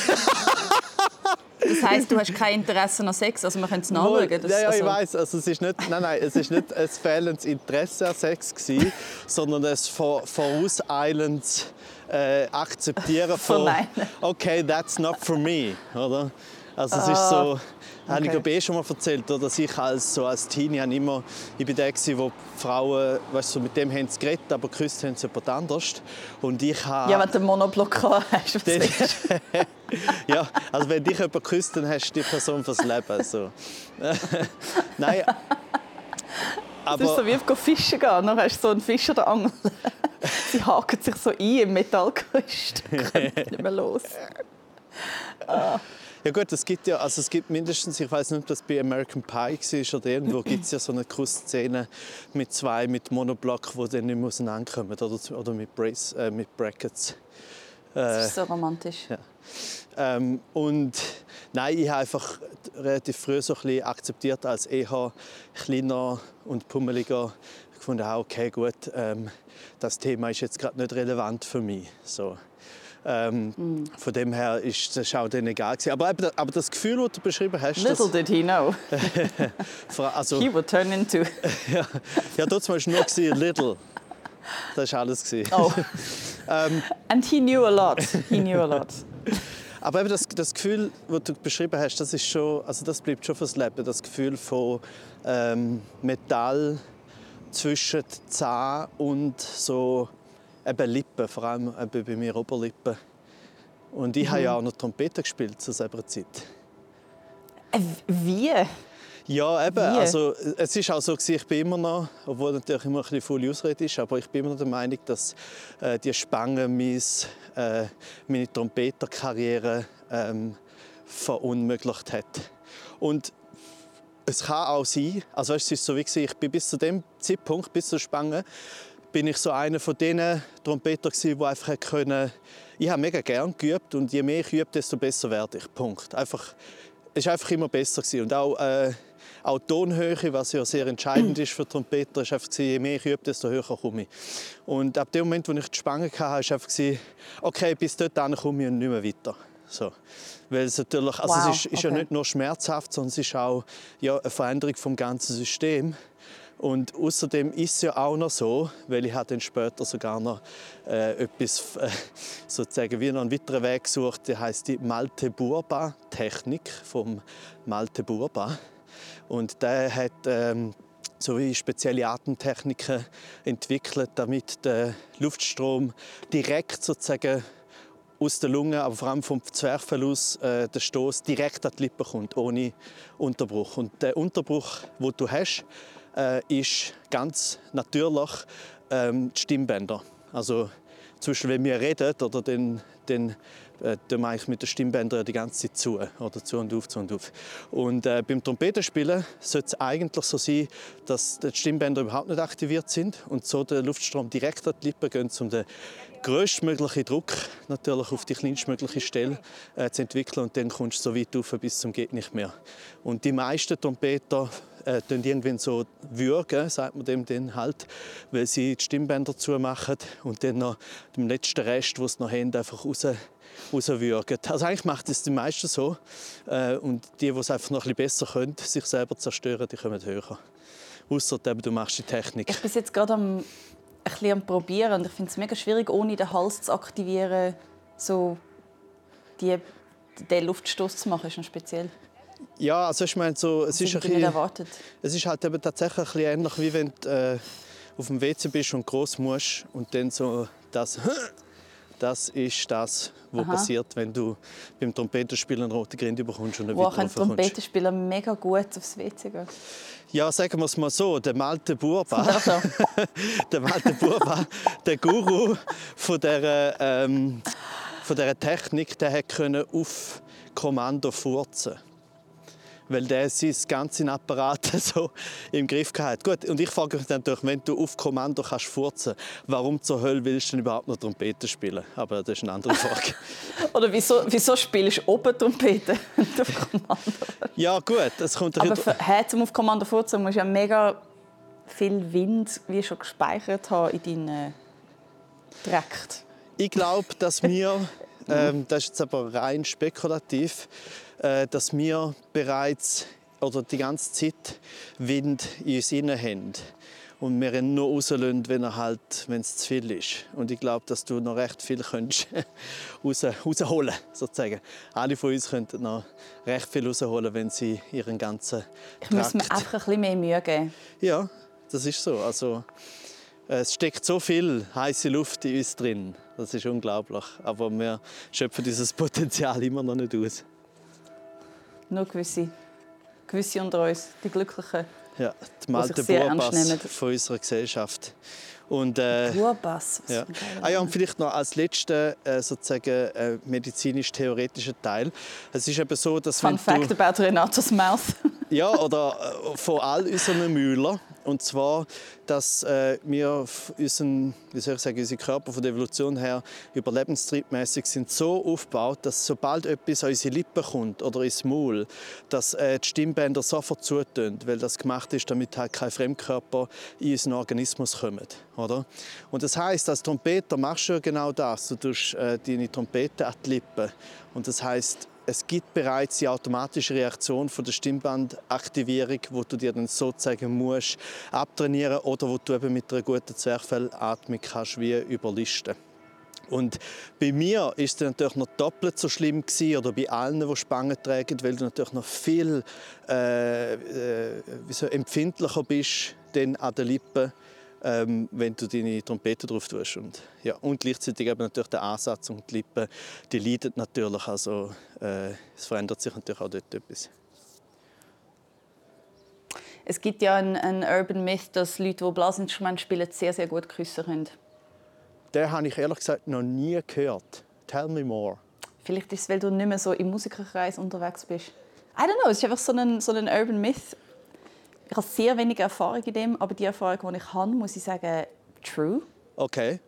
Das heisst, du hast kein Interesse an Sex? Also wir können es nachschauen. Das, ja, ja, ich also, weiß. Also es ist nicht, nein, nein, es ist nicht ein fehlendes Interesse an Sex gewesen, sondern ein vor, vorauseilendes äh, Akzeptieren von, Verneinen. okay, that's not for me, oder? Also es ist so, habe ich okay. glaube eh schon mal erzählt, oder, dass ich als, so als Teenie immer, ich bin der gewesen, wo Frauen, weißt du, mit dem haben sie geredet, aber geküsst haben sie jemand anders. Und ich habe... Ja, wenn du einen Monoblock hast. was du? ja, also wenn dich jemand küsst, dann hast du die Person fürs Leben. So. Nein. Das ist so Aber wie auf fischen gehen. Dann hast du so einen Fisch oder Angel. Sie haken sich so ein im Metallgerüst. Kommen nicht mehr los. Ja gut, es gibt ja, also es gibt mindestens, ich weiß nicht, ob das bei American Pie war oder irgendwo, gibt es ja so eine Kussszene mit zwei mit Monoblock, die dann nicht mehr auseinanderkommen oder, oder mit, Brace, äh, mit Brackets. Das ist so romantisch. Ja. Ähm, und nein, ich habe einfach relativ früh so ein bisschen akzeptiert als eher kleiner und pummeliger gefunden, ah, okay, gut, ähm, das Thema ist jetzt gerade nicht relevant für mich. So. Ähm, Von dem her ist das auch denen egal gewesen. Aber, aber das Gefühl, das du beschrieben hast, Little did he know. also, He would turn into... ja, ja, dort war es nur little. Das war alles. gewesen. Oh. And he knew a lot. He knew a lot. Aber eben das, das Gefühl, das du beschrieben hast, das, ist schon, also das bleibt schon fürs Leben. Das Gefühl von ähm, Metall zwischen Zähnen und so eben Lippen, vor allem eben bei mir Oberlippen. Und ich habe ja auch noch Trompete gespielt zu selber Zeit. Äh, Wie? Ja, eben. Wie? Also, es ist auch so, ich bin immer noch, obwohl natürlich immer ein bisschen volle Ausrede ist, aber ich bin immer noch der Meinung, dass äh, die Spange mis, äh, meine Trompeterkarriere ähm, verunmöglicht hat. Und es kann auch sein, also weißt, es ist so wie ich bin bis zu dem Zeitpunkt, bis zur Spange, bin ich so einer von diesen Trompetern gewesen, die einfach können. Ich habe mega gern geübt und je mehr ich übe, desto besser werde ich. Punkt. Einfach, es war einfach immer besser gewesen. und auch äh, auch die Tonhöhe, was ja sehr entscheidend ist für Trompeter, ist einfach je mehr ich übe, desto höher komme ich. Und ab dem Moment, wo ich die Spange hatte, war einfach okay, bis dort komme ich und nicht mehr weiter. So. Weil es natürlich, also Wow, es ist, ist ja okay. nicht nur schmerzhaft, sondern es ist auch ja, eine Veränderung vom ganzen System. Und außerdem ist es ja auch noch so, weil ich dann später sogar noch äh, etwas, äh, sozusagen wie noch einen weiteren Weg gesucht, der heißt die Malte-Burba-Technik vom Malte Burba. Und der hat ähm, so spezielle Atemtechniken entwickelt, damit der Luftstrom direkt sozusagen aus der Lunge, aber vor allem vom Zwerchfell aus, äh, der Stoß direkt an die Lippen kommt, ohne Unterbruch. Und der Unterbruch, wo du hast, äh, ist ganz natürlich ähm, die Stimmbänder. Also Beispiel, wenn wir reden, oder dann, dann äh, mache ich mit den Stimmbändern die ganze Zeit zu, oder zu und auf, zu und auf. Und äh, beim Trompetenspielen sollte es eigentlich so sein, dass die Stimmbänder überhaupt nicht aktiviert sind und so der Luftstrom direkt an die Lippen geht, um den größtmöglichen Druck natürlich auf die kleinstmögliche Stelle äh, zu entwickeln und dann kommst du so weit rauf bis zum geht nicht mehr. Und die meisten Trompeter äh, tun irgendwann so würgen, sagt man dem dann halt, weil sie die Stimmbänder zumachen und dann noch den letzten Rest, den sie noch haben, einfach raus, rauswürgen. Also eigentlich macht es die meisten so. Äh, und die, die es einfach noch ein bisschen besser können, sich selber zerstören, die kommen höher. Ausser du machst die Technik. Ich bin jetzt gerade am, am Probieren und ich finde es mega schwierig, ohne den Hals zu aktivieren, so die, den Luftstoß zu machen, ist noch speziell. Ja, also ich meine, so, es, ist ein bisschen, erwartet. es ist halt eben tatsächlich ein bisschen ähnlich, wie wenn du äh, auf dem WC bist und groß musst und dann so das das ist das, was Aha. passiert, wenn du beim Trompetenspielen eine rote Grinde bekommst und eine Wo ein Trompetenspieler mega gut aufs WC gehen? Ja, sagen wir es mal so, der Malte Burba, der Malte Burba, der Guru von der, ähm, von dieser Technik, der konnte auf Kommando furzen weil der sein ganzen Apparat so im Griff hat. Gut, und ich frage mich natürlich, wenn du auf Kommando kannst furzen, warum zur Hölle willst du denn überhaupt noch Trompete spielen? Aber das ist eine andere Frage. Oder wieso, wieso spielst du oben Trompete auf Kommando? Ja gut, es kommt... Aber für, hey, zum auf Kommando furzen musst du ja mega viel Wind wie schon gespeichert haben in deinen Trakt. Ich glaube, dass wir, ähm, das ist jetzt aber rein spekulativ, dass wir bereits oder die ganze Zeit Wind in uns haben. Und wir ihn nur rauslassen, wenn, er halt, wenn es zu viel ist. Und ich glaube, dass du noch recht viel könntest raus, rausholen sozusagen. Alle von uns könnten noch recht viel rausholen, wenn sie ihren ganzen Ich muss mir einfach ein bisschen mehr Mühe geben. Ja, das ist so. Also, es steckt so viel heiße Luft in uns drin. Das ist unglaublich. Aber wir schöpfen dieses Potenzial immer noch nicht aus nur gewisse, gewisse unter uns, die Glücklichen. Ja, die Malte Burbass von unserer Gesellschaft. Und, äh, Burbass. Ja. Ah, ja, und vielleicht noch als letzter äh, sozusagen äh, medizinisch-theoretischer Teil. Es ist eben so, dass Fun Fact du, about Renatos Mouth. ja, oder äh, von all unseren Mühlern. Und zwar, dass äh, wir unseren, wie soll ich sagen, unsere Körper von der Evolution her überlebenstriebmäßig sind so aufgebaut, dass sobald etwas an unsere Lippen kommt oder ins Maul, dass äh, die Stimmbänder sofort zutun, weil das gemacht ist, damit halt kein Fremdkörper in unseren Organismus kommt. Oder? Und das heißt, als Trompeter machst du ja genau das. Du tust äh, deine Trompete an die Lippen. Und das heißt, es gibt bereits die automatische Reaktion von der Stimmbandaktivierung, wo du dir dann sozusagen musst abtrainieren oder wo du eben mit einer guten Zwerchfellatmung kannst wie überlisten. Und bei mir ist es natürlich noch doppelt so schlimm gewesen, oder bei allen, die Spangen tragen, weil du natürlich noch viel äh, äh, empfindlicher bist denn an den Lippen ähm, wenn du deine Trompete drauf tust. Und, ja, und gleichzeitig eben natürlich der Ansatz und die Lippen, die leiden natürlich. Also äh, es verändert sich natürlich auch dort etwas. Es gibt ja einen, einen Urban Myth, dass Leute, die Blasinstrumente spielen, sehr, sehr gut küssen können. Den habe ich ehrlich gesagt noch nie gehört. Tell me more. Vielleicht ist es, weil du nicht mehr so im Musikerkreis unterwegs bist. I don't know, es ist einfach so ein, so ein Urban Myth. Ich habe sehr wenig Erfahrung in dem, aber die Erfahrung, die ich habe, muss ich sagen, true. Okay.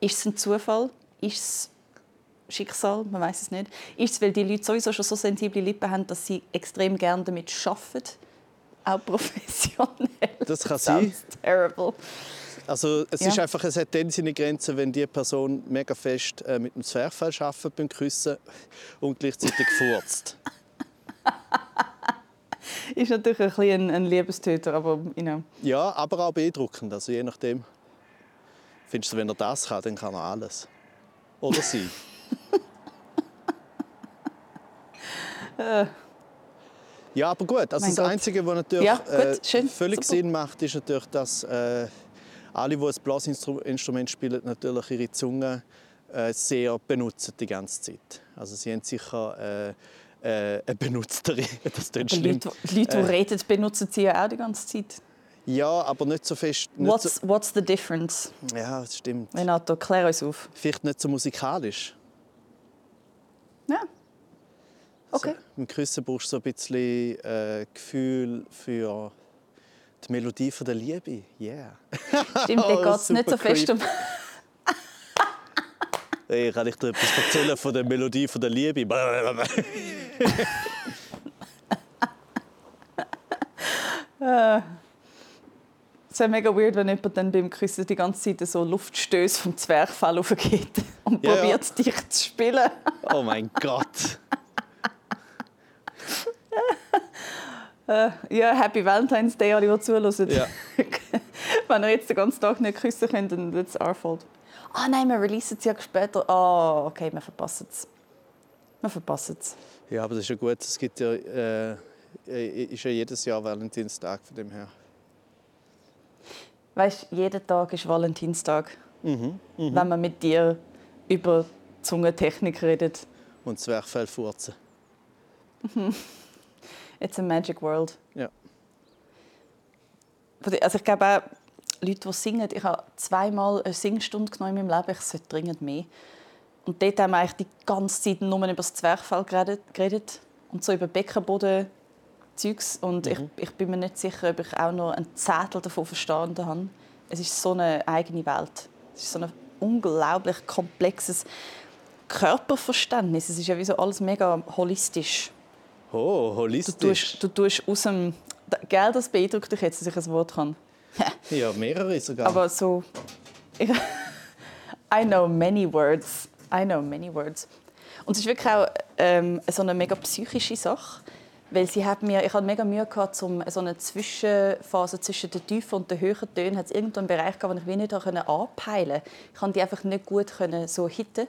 Ist es ein Zufall? Ist es Schicksal? Man weiß es nicht. Ist es, weil die Leute sowieso schon so sensible Lippen haben, dass sie extrem gerne damit arbeiten? Auch professionell. Das kann sein. terrible. Also es ja. ist einfach, es hat dann seine Grenzen, wenn die Person mega fest äh, mit dem Zwerchfell arbeitet beim Küssen und gleichzeitig furzt. ist natürlich ein, bisschen ein Liebestöter, aber you know. Ja, aber auch beeindruckend. Also je nachdem. Findest du, wenn er das kann, dann kann er alles. Oder sie. Äh. ja, aber gut. Also das Gott. Einzige, was natürlich ja, äh, völlig Super. Sinn macht, ist natürlich, dass äh, alle, die ein Blasinstrument spielen, natürlich ihre Zunge äh, sehr benutzen die ganze Zeit. Also sie haben sicher äh, äh, eine Benutzterin. Das klingt schlimm. Die Leute, die äh, reden, benutzen sie ja auch die ganze Zeit. Ja, aber nicht so fest. Nicht what's, so... what's the difference? Ja, das stimmt. Renato, klär uns auf. Vielleicht nicht so musikalisch. Ja. Okay. So, Im Küssen brauchst du so ein bisschen äh, Gefühl für die Melodie von der Liebe. Yeah. Stimmt, oh, geht es nicht so fest um. Hey, kann ich dir etwas erzählen von der Melodie von der Liebe? Äh, es wäre mega weird, wenn jemand dann beim Küssen die ganze Zeit so Luftstöße vom Zwerchfell aufgeht und Ja, ja. probiert, dich zu spielen. Oh mein Gott. Äh, ja, Happy Valentine's Day, alle, die zuhören. Ja. wenn ihr jetzt den ganzen Tag nicht küssen könnt, dann ist es our fault. Ah nein, wir releasen es ja später. Ah, okay, wir verpassen es. Wir verpassen es. Ja, aber das ist ja gut. Es gibt ja, äh, ist ja jedes Jahr Valentinstag von dem her. Weißt du, jeden Tag ist Valentinstag. Mhm, Wenn man mit dir über Zungentechnik redet. Und Zwerchfell furzen. It's a magic world. Ja. Also ich glaube auch, Leute, die singen, ich habe zweimal eine Singstunde genommen in meinem Leben, ich sollte dringend mehr. Und dort haben wir eigentlich die ganze Zeit nur über das Zwerchfell geredet, und so über Beckenboden Zeugs. Und ich, ich bin mir nicht sicher, ob ich auch noch ein Zettel davon verstanden habe. Es ist so eine eigene Welt. Es ist so ein unglaublich komplexes Körperverständnis. Es ist ja wie so alles mega holistisch. Oh, Du holistisch. tust, du tust aus dem... Gell, das beeindruckt dich jetzt, dass ich ein Wort kann. Ja, mehrere sogar. Aber so. I know many words. I know many words. Und es ist wirklich auch ähm, so eine mega psychische Sache. Weil sie hat mir, ich hatte mega Mühe gehabt, um so eine Zwischenphase zwischen den tiefen und den höheren Tönen. Hat es irgendwo einen Bereich gehabt, den ich nicht anpeilen konnte. Ich konnte die einfach nicht gut können, so hitten.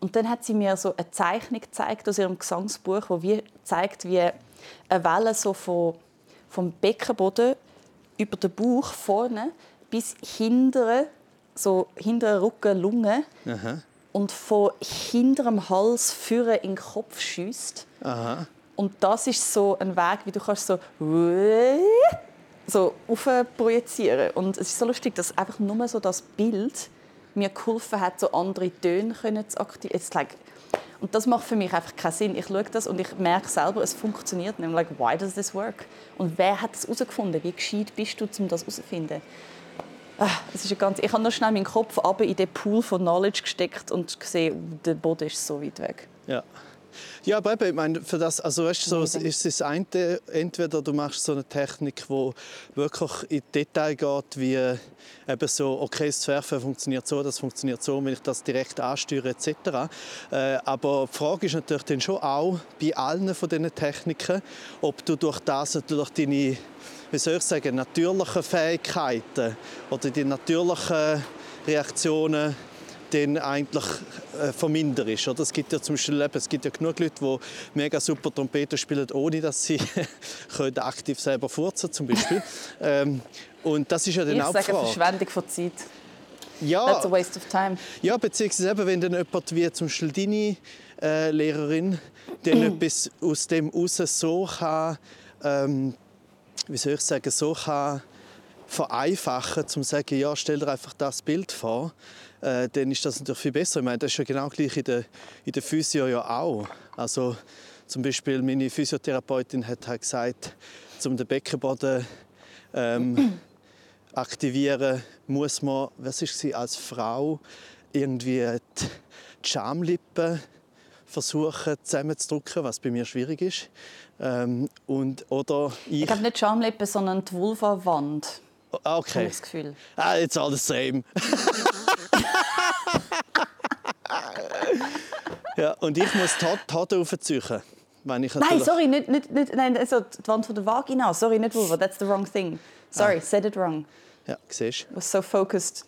Und dann hat sie mir so eine Zeichnung gezeigt aus ihrem Gesangsbuch, wo wie zeigt, wie eine Welle so von, vom Beckenboden über den Bauch vorne bis hintere, so hintere Rücken, Lunge Aha. und von hinterem Hals führen in den Kopf schießt. Und das ist so ein Weg, wie du kannst so so projizieren. Und es ist so lustig, dass einfach nur so das Bild mir geholfen hat, so andere Töne können zu aktivieren. Like, und das macht für mich einfach keinen Sinn. Ich schaue das und ich merke selber, es funktioniert. Nämlich, like, why does this work? Und wer hat es herausgefunden? Wie gescheit bist du, um das herauszufinden? Ah, es ist ganz, ich habe nur schnell meinen Kopf in den Pool von Knowledge gesteckt und gesehen, der Boden ist so weit weg. Ja. Ja, aber eben, ich meine, für das, also weißt du, so, es ist das eine, entweder du machst so eine Technik, die wirklich in Detail geht, wie eben so, okay, das Zwerfen funktioniert so, das funktioniert so, wenn ich das direkt ansteuere etc. Äh, aber die Frage ist natürlich dann schon auch bei allen von diesen Techniken, ob du durch das natürlich deine wie soll ich sagen, natürlichen Fähigkeiten oder die natürlichen Reaktionen dann eigentlich äh, vermindert ist. Oder? Es gibt ja zum Beispiel eben, es gibt ja genug Leute, die mega super Trompete spielen, ohne dass sie können aktiv selber furzen zum Beispiel. ähm, und das ist ja dann Ich auch sage Frage. Verschwendung von Zeit. Ja, That's a waste of time. ja, beziehungsweise eben, wenn dann jemand wie zum Beispiel deine äh, Lehrerin dann etwas aus dem raus so kann, ähm, wie soll ich sagen, so kann vereinfachen, zum zu sagen, ja, stell dir einfach das Bild vor, äh, dann ist das natürlich viel besser. Ich meine, das ist ja genau gleich in der, in der Physio ja auch. Also zum Beispiel meine Physiotherapeutin hat halt gesagt, um den Beckenboden ähm, aktivieren, muss man, was ist sie als Frau irgendwie die die Schamlippen versuchen zusammenzudrücken, was bei mir schwierig ist. Ähm, und, oder ich... Ich glaube nicht Schamlippen, sondern die Vulva-Wand. Ah, okay. ich das Gefühl. Ah, it's all the same. ja, und ich muss die Haut aufziehen. Wenn ich Nein, sorry, nicht, nicht, nicht nein, also die Wand von der Vagina. Sorry, nicht Vulva. That's the wrong thing. Sorry, said it wrong. Ja, siehst I was so focused.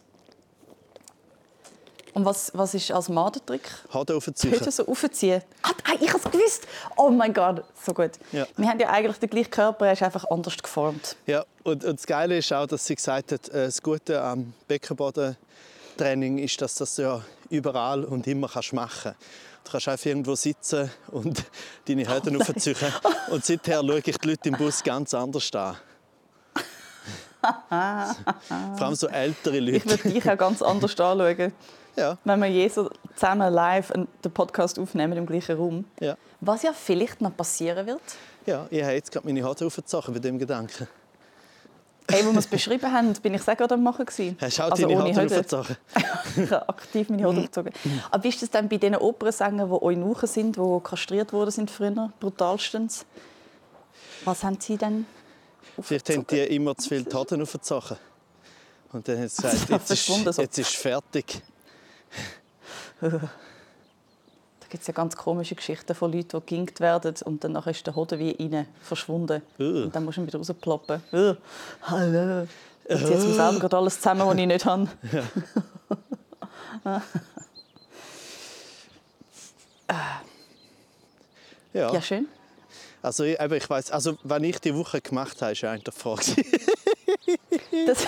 Und was, was ist als Madentrick? du. Haut aufziehen. Heute so aufziehen. Ah, ah, ich habe es gewusst. Oh mein Gott, so gut. Ja. Wir haben ja eigentlich den gleichen Körper, er ist einfach anders geformt. Ja, und, und das Geile ist auch, dass sie gesagt hat, äh, das Gute am Beckenbodentraining ist, dass das ja überall und immer kannst machen Du kannst einfach irgendwo sitzen und deine Hände Oh aufziehen. Und seither schaue ich die Leute im Bus ganz anders an. Vor allem so ältere Ich Leute. würde dich auch ganz anders anschauen, Ja, wenn wir je so zusammen live den Podcast aufnehmen im gleichen Raum. ja. Was ja vielleicht noch passieren wird. ja, ich habe jetzt gerade meine Haare aufgezogen bei dem Gedanken. Hey, wo wir es beschrieben haben, bin ich sehr gerade am Machen. gewesen. Hast du auch Also deine Hüte. aufgezogen? Ich habe aktiv meine Haare aufgezogen. Aber wie ist das dann bei den Opernsängern, die Eunuchen sind, die kastriert worden sind früher, brutalstens? Was haben sie denn Vielleicht haben die immer zu viel Taten aufgezogen. Und dann hat sie gesagt, jetzt ist, jetzt ist fertig. Gibt es ja ganz komische Geschichten von Leuten, die geginkt werden und dann ist der Hoden wie rein verschwunden. Ugh. Und dann musst du ihn wieder rausploppen. Ugh. Hallo. Jetzt zieht es mir selber gerade alles zusammen, was ich nicht habe. Ja. Ja, schön. Also, ich, ich weiss, also, was ich die Woche gemacht habe, ist ja eigentlich die Frage. Das,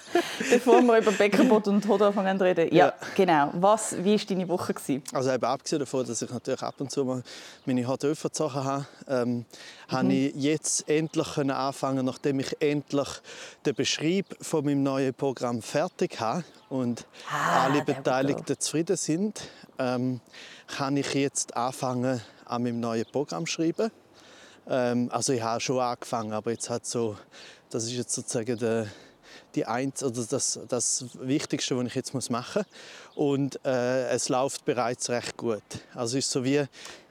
bevor wir über Beckenboden und Hoden anfangen zu reden. Ja, Ja. genau. Was, wie war deine Woche? Gewesen? Also eben abgesehen davon, dass ich natürlich ab und zu mal meine verzogen habe, ähm, habe ich jetzt endlich können anfangen, nachdem ich endlich den Beschrieb von meinem neuen Programm fertig habe und Ah, alle Beteiligten zufrieden sind, ähm, kann ich jetzt anfangen, an meinem neuen Programm zu schreiben. Ähm, also ich habe schon angefangen, aber jetzt hat so, das ist jetzt sozusagen der, die eins oder das, das Wichtigste, was ich jetzt muss machen muss. Und äh, es läuft bereits recht gut. Also es ist so wie,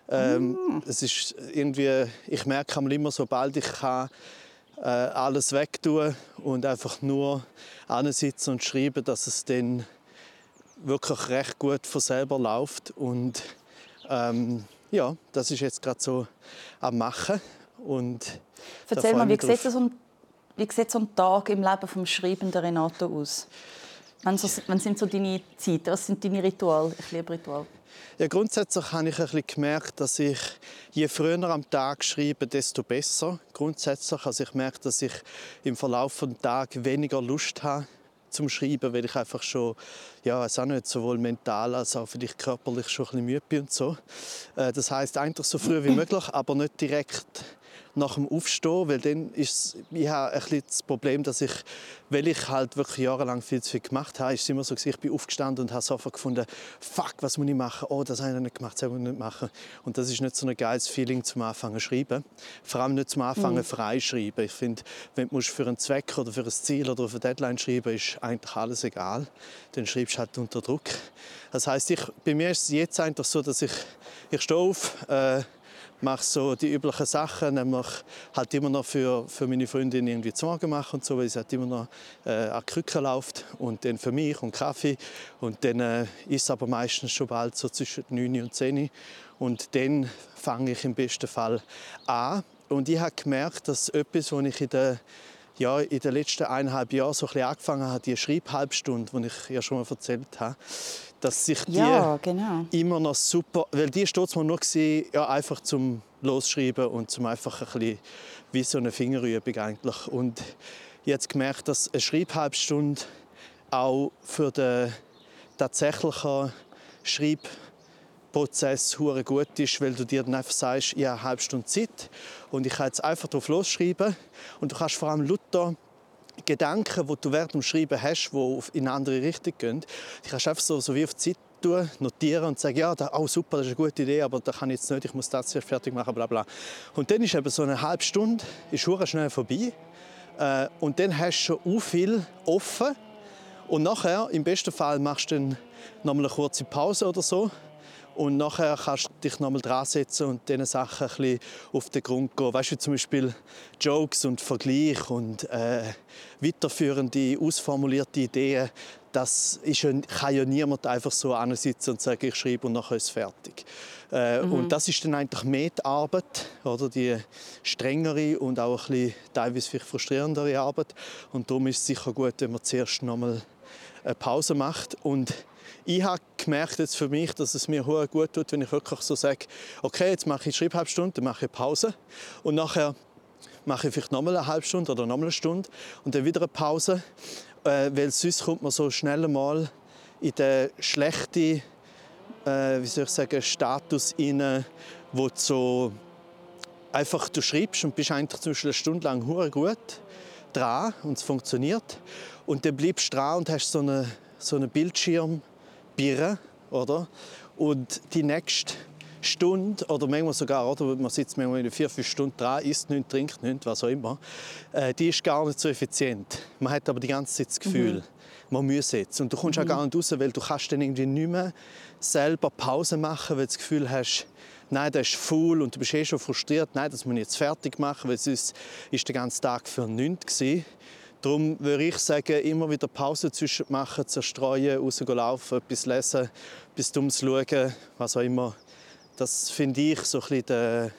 ähm, es ist irgendwie, ich merke immer, sobald ich kann, äh, alles wegtun und einfach nur sitzen und schreiben, dass es dann wirklich recht gut von selber läuft. Und ähm, ja, das ist jetzt gerade so am Machen. Und Erzähl mal, wie sieht, so ein, wie sieht so ein Tag im Leben des schreibenden Renato aus? Wann sind so deine Zeiten? Was sind deine Rituale? Ich liebe Rituale. Ja, grundsätzlich habe ich ein bisschen gemerkt, dass ich je früher am Tag schreibe, desto besser. Grundsätzlich, also ich merke, dass ich im Verlauf des Tages weniger Lust habe zum Schreiben, weil ich einfach schon, ja, weiß auch nicht, sowohl mental als auch vielleicht körperlich schon ein bisschen müde bin und so. Äh, Das heißt eigentlich so früh wie möglich, aber nicht direkt nach dem Aufstehen, weil dann ist ich habe ein bisschen das Problem, dass ich, weil ich halt wirklich jahrelang viel zu viel gemacht habe, ist es immer so, ich bin aufgestanden und habe sofort gefunden, fuck, was muss ich machen? Oh, das habe ich nicht gemacht, das muss ich nicht machen. Und das ist nicht so ein geiles Feeling zum Anfangen zu schreiben. Vor allem nicht zum Anfangen frei schreiben. Ich finde, wenn du für einen Zweck oder für ein Ziel oder für eine Deadline schreiben, ist eigentlich alles egal. Dann schreibst du halt unter Druck. Das heißt, ich, bei mir ist es jetzt einfach so, dass ich, ich stehe auf, äh, mache so die üblichen Sachen, nämlich halt immer noch für, für meine Freundin irgendwie zu Morgen machen und so, weil sie halt immer noch äh, an die Krücke läuft und dann für mich und Kaffee. Und dann äh, ist aber meistens schon bald so zwischen 9 und 10 und dann fange ich im besten Fall an. Und ich habe gemerkt, dass etwas, was ich in der ja, in den letzten eineinhalb Jahren so ein bisschen angefangen habe, die Schreibhalbstunde, die ich ja schon mal erzählt habe, dass sich die Ja, genau. immer noch super, weil die steht mal nur gewesen, ja, einfach zum Losschreiben und zum einfach ein bisschen wie so eine Fingerübung eigentlich. Und jetzt gemerkt, dass eine Schreibhalbstunde auch für den tatsächlichen Schreibprozess hure gut ist, weil du dir dann einfach sagst, ich habe eine halbe Stunde Zeit und ich kann jetzt einfach drauf losschreiben und du kannst vor allem Luther Gedanken, die du während dem Schreiben hast, die in eine andere Richtung gehen, die kannst du einfach so, so wie auf die Zeit tun, notieren und sagen, ja, da, oh, super, das ist eine gute Idee, aber da kann ich jetzt nicht, ich muss das zuerst fertig machen, bla bla. Und dann ist eben so eine halbe Stunde ist schnell vorbei. Äh, und dann hast du schon u viel offen. Und nachher, im besten Fall, machst du dann noch mal eine kurze Pause oder so und nachher kannst du dich nochmal dran setzen und diesen Sachen ein bisschen auf den Grund gehen. Weißt du, zum Beispiel Jokes und Vergleich und äh, weiterführende, ausformulierte Ideen. Das ist kann ja niemand einfach so sitzen und sagen, ich schreibe und nachher ist es fertig. Äh, Und das ist dann eigentlich mehr die Arbeit, oder die strengere und auch ein bisschen teilweise vielleicht frustrierendere Arbeit. Und darum ist es sicher gut, wenn man zuerst nochmal eine Pause macht. Und ich habe gemerkt jetzt für mich, dass es mir gut tut, wenn ich wirklich so sage, okay, jetzt mache ich Schreibhalbstunde, dann mache ich Pause. Und nachher mache ich vielleicht nochmal eine halbe Stunde oder nochmal eine Stunde und dann wieder eine Pause, äh, weil sonst kommt man so schnell mal in den schlechten, äh, wie soll ich sagen, Status rein, wo du so einfach du schreibst und bist eigentlich zum eine Stunde lang hure gut dran und es funktioniert. Und dann bleibst du dran und hast so eine so eine Bildschirmbirre, oder? Und die nächste Stunde oder manchmal sogar, oder man sitzt manchmal in vier, fünf Stunden dran, isst nichts, trinkt nichts, was auch immer, äh, die ist gar nicht so effizient. Man hat aber die ganze Zeit das Gefühl, mal Mühe setzen. Und du kommst mhm. auch gar nicht raus, weil du kannst dann irgendwie nicht mehr selber Pause machen, weil du das Gefühl hast, nein, das ist faul und du bist eh schon frustriert, nein, das muss ich jetzt fertig machen, weil sonst ist der ganze Tag für nichts gewesen. Darum würde ich sagen, immer wieder Pause zwischen machen, zerstreuen, rauslaufen, etwas lesen, etwas Dummes schauen, was auch immer. Das finde ich so ein bisschen der,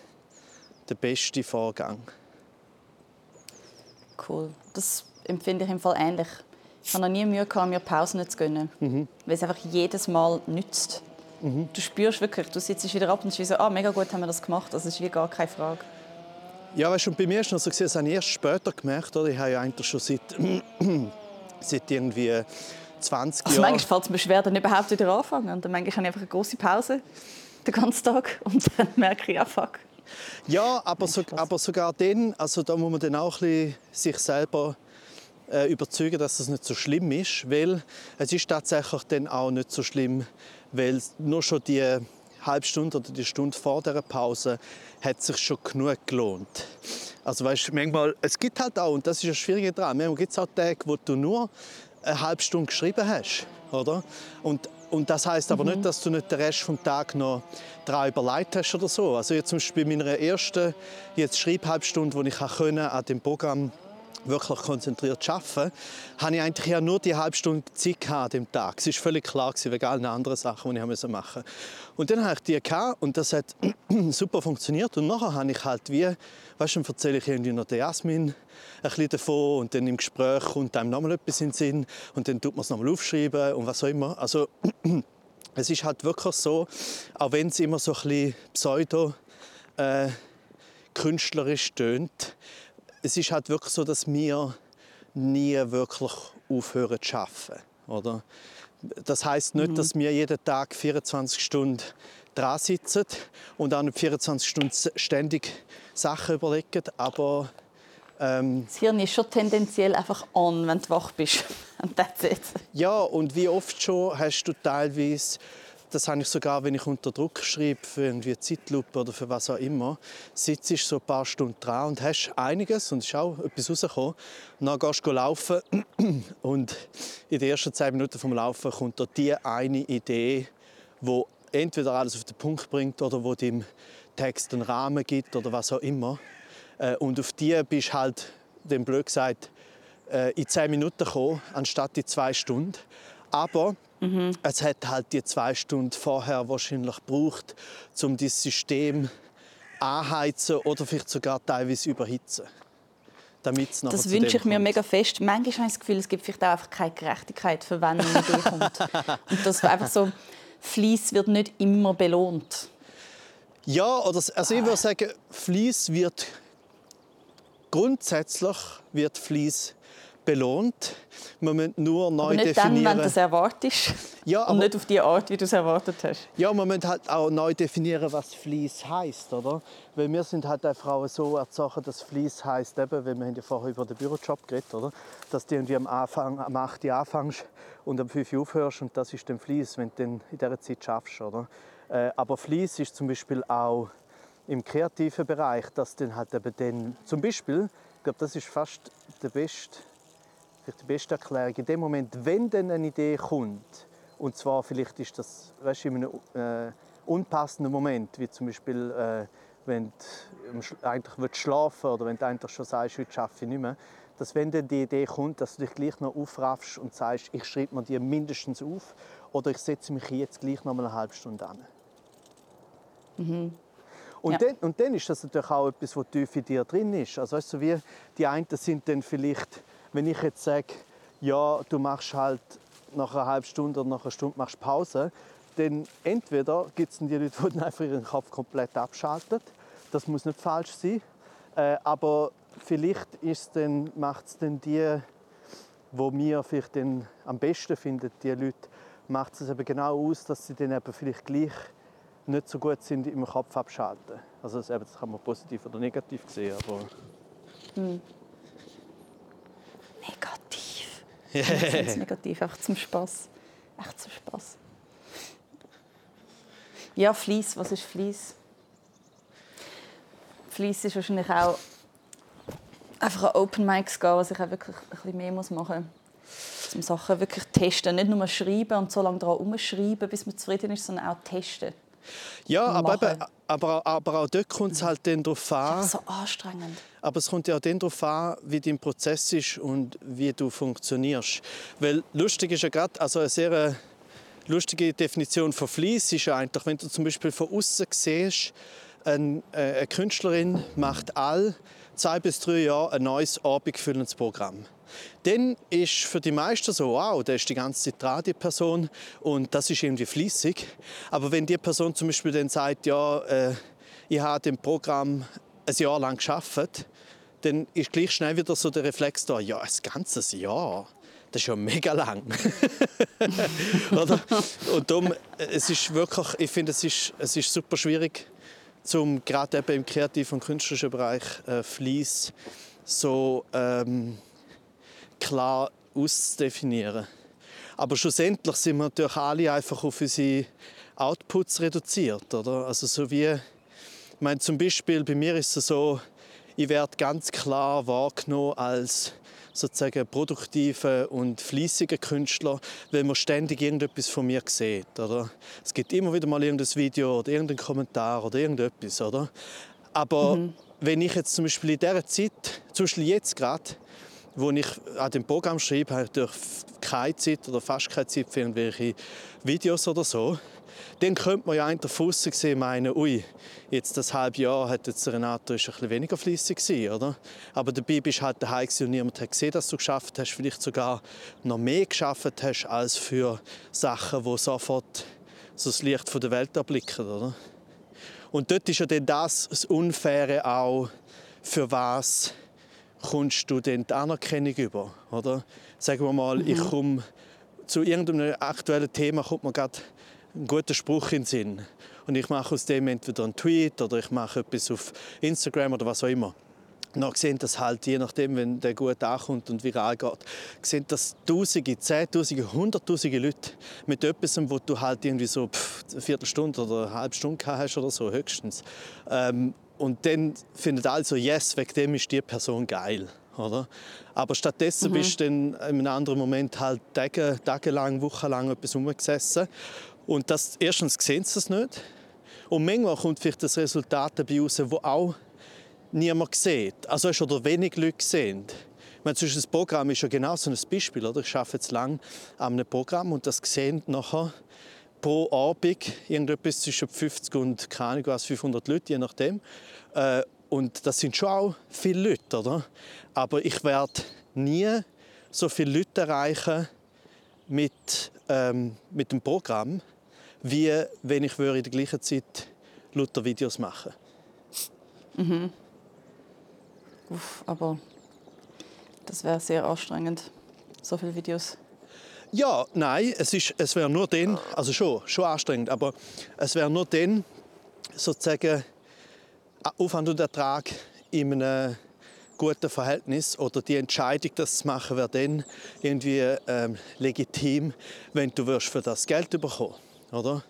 der beste Vorgang. Cool. Das empfinde ich im Fall ähnlich. Ich habe noch nie Mühe gehabt, mir Pausen zu gönnen, mhm. weil es einfach jedes Mal nützt. Mhm. Du spürst wirklich, du sitzt wieder ab und bist so, ah, mega gut haben wir das gemacht. Das ist wie gar keine Frage. Ja, weißt du, bei mir ist es noch so, das habe ich erst später gemerkt. Oder? Ich habe ja eigentlich schon seit, seit irgendwie 20 also Jahren... Manchmal fällt es mir schwer, dann überhaupt wieder anfangen. Und dann manchmal habe ich einfach eine große Pause den ganzen Tag und dann merke ich, ja, fuck. Ja, aber, so, aber sogar dann, also da muss man dann auch ein sich selber äh, überzeugen, dass das nicht so schlimm ist, weil es ist tatsächlich dann auch nicht so schlimm, weil nur schon die halbe Stunde oder die Stunde vor der Pause hat sich schon genug gelohnt. Also weißt, manchmal, es gibt halt auch, und das ist das Schwierige daran, manchmal gibt es auch Tage, wo du nur eine halbe Stunde geschrieben hast, oder? Und, und das heißt aber mhm. nicht, dass du nicht den Rest vom Tag noch daran überlegt hast oder so. Also jetzt zum Beispiel bei meiner ersten jetzt Schreibhalbstunde, die ich an dem Programm wirklich konzentriert arbeiten, hatte ich eigentlich ja nur die halbe Stunde Zeit an Tag. Es war völlig klar wegen allen anderen Sachen, die ich machen musste. Und dann hatte ich die und das hat super funktioniert. Und nachher habe ich halt wie, weißt du, dann erzähle ich irgendwie noch der Jasmin ein bisschen davon und dann im Gespräch kommt einem nochmal etwas in den Sinn und dann tut man es nochmal aufschreiben und was auch immer. Also es ist halt wirklich so, auch wenn es immer so ein bisschen pseudo äh, künstlerisch tönt, es ist halt wirklich so, dass wir nie wirklich aufhören zu arbeiten. Oder? Das heißt nicht, mhm. dass wir jeden Tag 24 Stunden dran sitzen und auch nicht 24 Stunden ständig Sachen überlegen, aber ähm, das Hirn ist schon tendenziell einfach an, wenn du wach bist. ja, und wie oft schon hast du teilweise das habe ich sogar, wenn ich unter Druck schreibe, für irgendwie Zeitlupe oder für was auch immer, sitzt ich so ein paar Stunden dran und hast einiges und ist auch etwas rausgekommen. Dann gehst du laufen und in den ersten zehn Minuten vom Laufen kommt da die eine Idee, wo entweder alles auf den Punkt bringt oder wo dem Text einen Rahmen gibt oder was auch immer. Äh, und auf die bist du halt, dem blöd gesagt, äh, in zehn Minuten gekommen, anstatt in zwei Stunden. Aber Mhm. Es hat halt die zwei Stunden vorher wahrscheinlich gebraucht, um das System anheizen oder vielleicht sogar teilweise überhitzen. Damit's das wünsche ich mir kommt. mega fest. Manchmal habe ich das Gefühl, es gibt vielleicht auch einfach keine Gerechtigkeit, für wen eine Idee kommt. Und das einfach so, Fleiss wird nicht immer belohnt. Ja, oder, also ich würde sagen, Fleiss wird grundsätzlich wird Fleiss belohnt. Man muss nur neu aber nicht definieren. dann, wenn du es erwartest. Ja, aber, und nicht auf die Art, wie du es erwartet hast. Ja, man muss halt auch neu definieren, was Fleece heißt, oder? Weil wir sind halt auch so erzogen, dass Fleece heißt, eben, weil wir haben ja vorher über den Bürojob geredet, oder? Dass du irgendwie am, Anfang, am 8 Uhr anfängst und am 5 Uhr aufhörst und das ist dann Fleece, wenn du dann in dieser Zeit schaffst, oder? Äh, aber Fleece ist zum Beispiel auch im kreativen Bereich, dass dann halt eben dann, zum Beispiel, ich glaube, das ist fast der beste vielleicht die beste Erklärung, in dem Moment, wenn dann eine Idee kommt, und zwar vielleicht ist das weißt, in einem äh, unpassenden Moment, wie zum Beispiel, äh, wenn du eigentlich schlafen oder wenn du eigentlich schon sagst, heute arbeite ich nicht mehr, dass wenn dann die Idee kommt, dass du dich gleich noch aufraffst und sagst, ich schreibe mir die mindestens auf oder ich setze mich jetzt gleich noch mal eine halbe Stunde an. Mhm. Und, ja. dann, und dann ist das natürlich auch etwas, was tief in dir drin ist. Also weißt du, wie die einen sind dann vielleicht wenn ich jetzt sage, ja, du machst halt nach einer halben Stunde oder nach einer Stunde machst Pause, dann entweder gibt es die Leute, die einfach ihren Kopf komplett abschalten. Das muss nicht falsch sein. Äh, aber vielleicht macht es dann die, wo wir vielleicht dann am besten finden, die Leute, macht es eben genau aus, dass sie dann eben vielleicht gleich nicht so gut sind im Kopf abschalten. Also das, eben, das kann man positiv oder negativ sehen, aber... Hm Yeah. negativ, einfach zum Spaß. Echt zum Spaß. Ja, Fleece, was ist Fleece? Fleece ist wahrscheinlich auch einfach an Open Mics gehen, was ich auch wirklich ein bisschen mehr machen muss. um Sachen wirklich testen. Nicht nur schreiben und so lange daran umschreiben, bis man zufrieden ist, sondern auch testen. Ja, aber, eben, aber, aber auch dort kommt es halt dann darauf an. Das ist so anstrengend. Aber es kommt ja auch dann darauf an, wie dein Prozess ist und wie du funktionierst. Weil lustig ist ja gerade, also eine sehr äh, lustige Definition von Fleiss ist ja eigentlich, wenn du zum Beispiel von außen siehst, eine, äh, eine Künstlerin macht all zwei bis drei Jahre ein neues abendfüllendes Programm. Dann ist für die meisten so, wow, der ist die ganze Zeit dran, die Person, und das ist irgendwie fließig. Aber wenn die Person zum Beispiel dann sagt, ja, äh, ich habe dem Programm ein Jahr lang geschafft, dann ist gleich schnell wieder so der Reflex da, ja, ein ganzes Jahr. Das ist ja mega lang. Oder? Und darum, es ist wirklich, ich finde, es ist, es ist super schwierig, zum gerade eben im kreativen und künstlerischen Bereich äh, Fließ so ähm, klar auszudefinieren. Aber schlussendlich sind wir natürlich alle einfach auf unsere Outputs reduziert. Oder? Also so wie, ich meine, zum Beispiel bei mir ist es so, ich werde ganz klar wahrgenommen als sozusagen produktiven und fließigen Künstler, weil man ständig irgendetwas von mir sieht. Oder? Es gibt immer wieder mal irgendein Video oder irgendeinen Kommentar oder irgendetwas. Oder? Aber mhm. wenn ich jetzt zum Beispiel in dieser Zeit, zum Beispiel jetzt gerade, wo ich an dem Programm schreibe, habe ich keine Zeit oder fast keine Zeit für irgendwelche Videos oder so. Dann könnte man ja eigentlich von außen gesehen meinen, ui, jetzt das halbe Jahr hat jetzt Renato ist ein bisschen weniger fließig gewesen, oder? Aber dabei bist du halt daheim und niemand hat gesehen, dass du geschafft hast, vielleicht sogar noch mehr geschafft hast als für Sachen, die sofort so das Licht von der Welt erblicken, oder? Und dort ist ja dann das, das Unfaire auch, für was kommst du dann die Anerkennung über, oder? Sagen wir mal, mhm. ich komme zu irgendeinem aktuellen Thema kommt mir gerade ein guter Spruch in den Sinn. Und ich mache aus dem entweder einen Tweet oder ich mache etwas auf Instagram oder was auch immer. Dann sehen das halt, je nachdem, wenn der gut ankommt und viral geht, sehen das Tausende, Zehntausende, Hunderttausende Leute mit etwas, wo du halt irgendwie so pff, eine Viertelstunde oder eine halbe Stunde hast oder so, höchstens. Ähm, und dann findet alle so, yes, wegen dem ist die Person geil. Oder? Aber stattdessen mhm. bist du dann in einem anderen Moment halt Tage, tagelang, wochenlang etwas rumgesessen und das, erstens sehen sie es nicht. Und manchmal kommt vielleicht das Resultat dabei raus, das auch niemand sieht. Also oder wenig Leute sehen. Ich meine, das Programm ist ja genau so ein Beispiel. Oder? Ich arbeite jetzt lange an einem Programm und das sehen nachher pro Abend irgendetwas zwischen 50 und keine Ahnung, 500 Leute, je nachdem. Äh, und das sind schon auch viele Leute, oder? Aber ich werde nie so viele Leute erreichen mit, ähm, mit dem Programm, wie wenn ich in der gleichen Zeit lauter Videos machen mhm. Uff, aber das wäre sehr anstrengend, so viele Videos. Ja, nein, es, es wäre nur dann, also schon, schon anstrengend, aber es wäre nur dann sozusagen Aufwand und Ertrag in einem guten Verhältnis oder die Entscheidung, das zu machen, wäre dann irgendwie ähm, legitim, wenn du für das Geld bekommen oder?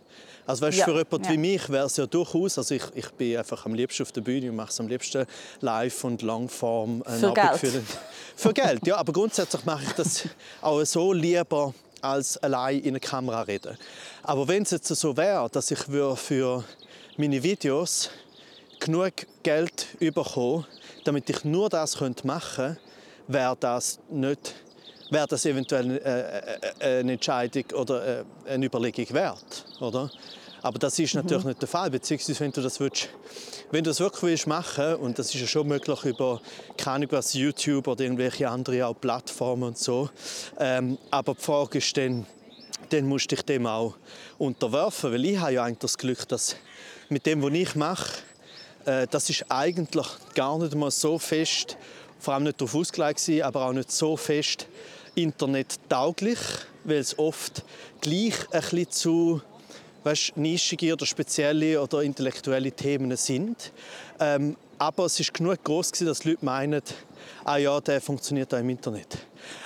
Also weißt, ja, für jemanden ja. wie mich wäre es ja durchaus, also ich, ich bin einfach am liebsten auf der Bühne und mache es am liebsten live und Langform. Äh, für Geld? Für, für Geld, ja, aber grundsätzlich mache ich das auch so lieber als allein in der Kamera reden. Aber wenn es jetzt so wäre, dass ich für meine Videos genug Geld bekomme, damit ich nur das machen könnte, wäre das nicht wäre das eventuell äh, äh, eine Entscheidung oder äh, eine Überlegung wert, oder? Aber das ist natürlich mhm. nicht der Fall, beziehungsweise wenn du das willst, wenn du das wirklich willst machen und das ist ja schon möglich über keine was YouTube oder irgendwelche andere auch Plattformen und so, ähm, aber die Frage ist dann, dann musst du dich dem auch unterwerfen, weil ich habe ja eigentlich das Glück, dass mit dem, was ich mache, äh, das ist eigentlich gar nicht mal so fest, vor allem nicht darauf ausgelegt, aber auch nicht so fest internettauglich, weil es oft gleich ein bisschen zu weißt, nischige oder spezielle oder intellektuelle Themen sind. Ähm, aber es ist genug groß dass die Leute meinen, ah ja, der funktioniert auch im Internet.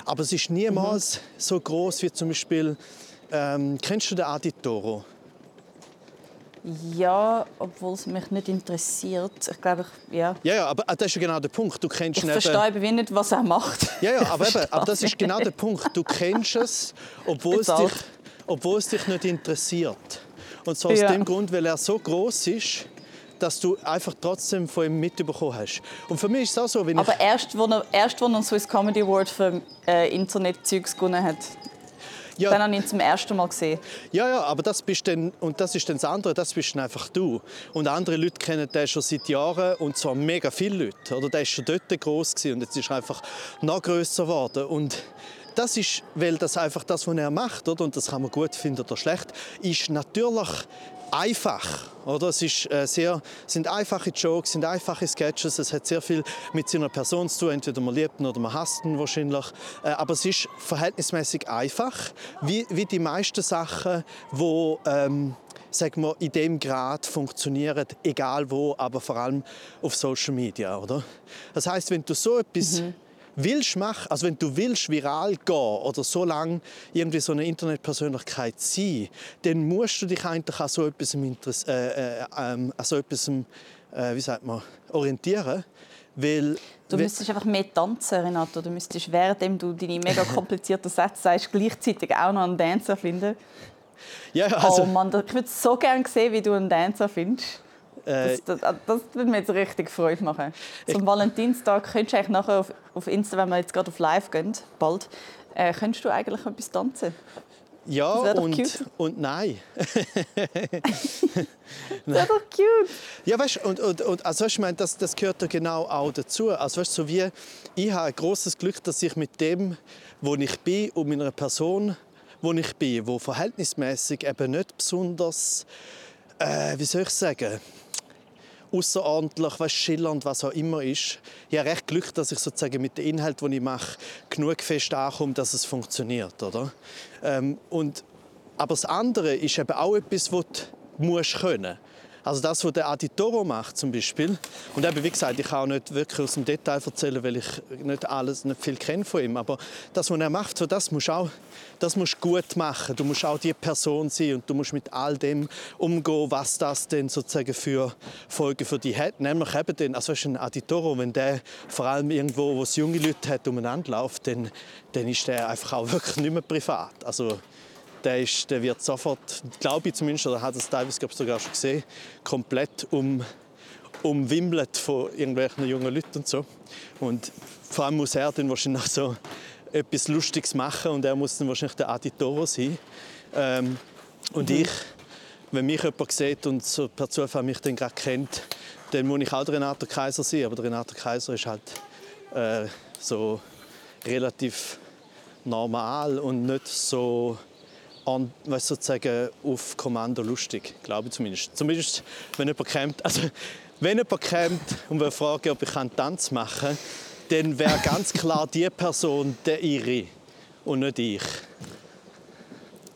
Aber es ist niemals mhm. so groß wie zum Beispiel, ähm, kennst du den Aditoro? Ja, obwohl es mich nicht interessiert. Ich glaube, ich, ja. Ja, ja, aber ah, das ist ja genau der Punkt. Du kennst Ich ihn eben- verstehe eben nicht, was er macht. Ja, ja, aber, eben, aber das ist nicht. genau der Punkt. Du kennst es, obwohl es, dich, obwohl es dich nicht interessiert. Und zwar aus Ja. dem Grund, weil er so groß ist, dass du einfach trotzdem von ihm mitbekommen hast. Und für mich ist es auch so, wenn Aber ich... erst, wo er, erst, als er einen Swiss Comedy Award für äh, Internet-Zeugs gewonnen hat, Ja, dann habe ich ihn zum ersten Mal gesehen. Ja, ja, aber das bist dann, und das ist dann das andere, das bist dann einfach du. Und andere Leute kennen den schon seit Jahren, und zwar mega viele Leute. Oder der ist schon dort groß und jetzt ist er einfach noch größer geworden. Und das ist, weil das einfach das, was er macht, oder? und das kann man gut finden oder schlecht, ist natürlich einfach. Oder? Es ist, äh, sehr, sind einfache Jokes, sind einfache Sketches. Es hat sehr viel mit seiner Person zu tun. Entweder man liebt ihn oder man hasst ihn wahrscheinlich. Äh, aber es ist verhältnismäßig einfach, wie, wie die meisten Sachen, die ähm, in dem Grad funktionieren, egal wo, aber vor allem auf Social Media. Oder? Das heißt, wenn du so etwas willst machen, also wenn du willst viral gehen oder so lange irgendwie so eine Internetpersönlichkeit sein, dann musst du dich eigentlich an so etwas, äh, äh, ähm, an so etwas äh, wie sagt man, orientieren, weil Du müsstest einfach mehr tanzen, Renato. Du müsstest, währenddem du deine mega komplizierten Sätze sagst, gleichzeitig auch noch einen Dancer finden. ja, also, oh Mann, ich würde so gerne sehen, wie du einen Dancer findest. Äh, Das, das, das würde mir jetzt richtig Freude machen. Zum Valentinstag könntest du eigentlich nachher auf, auf Insta, wenn wir jetzt gerade auf Live gehen, bald, äh, könntest du eigentlich etwas tanzen. das ja und, cute. und nein. Das wäre doch cute. Ja, weißt, und, und, und also, ich meine, das, das gehört ja genau auch dazu. Also, weißt, so wie ich habe ein großes Glück, dass ich mit dem, wo ich bin und meiner Person, wo ich bin, wo verhältnismäßig eben nicht besonders, äh, wie soll ich sagen, außerordentlich, weißt, schillernd, was auch immer ist. Ich habe recht Glück, dass ich sozusagen mit dem Inhalt, den ich mache, genug fest ankomme, dass es funktioniert, oder? Ähm, und aber das andere ist eben auch etwas, was du musst können. Also das, was der Aditoro macht zum Beispiel. Und eben, wie gesagt, ich kann auch nicht wirklich aus dem Detail erzählen, weil ich nicht alles, nicht viel kenne von ihm. Aber das, was er macht, so das musst du auch, das musst du gut machen. Du musst auch die Person sein und du musst mit all dem umgehen, was das denn sozusagen für Folgen für dich hat. Nämlich eben den, also ein Aditoro, wenn der vor allem irgendwo, wo es junge Leute hat, umeinander läuft, dann, dann ist der einfach auch wirklich nicht mehr privat. Also der, ist, der wird sofort, glaube ich zumindest, oder hat es teilweise glaub ich, sogar schon gesehen, komplett um, umwimmelt von irgendwelchen jungen Leuten und so. Und vor allem muss er dann wahrscheinlich noch so etwas Lustiges machen und er muss dann wahrscheinlich der Aditoro sein. Ähm, und ich, wenn mich jemand sieht und so per Zufall mich dann gerade kennt, dann muss ich auch der Renato Kaiser sein. Aber der Renato Kaiser ist halt äh, so relativ normal und nicht so an, weißt, sozusagen auf Kommando lustig, glaube ich zumindest. Zumindest, wenn jemand kommt, also wenn jemand kommt und will fragen, ob ich einen Tanz machen kann, dann wäre ganz klar die Person der Iri und nicht ich.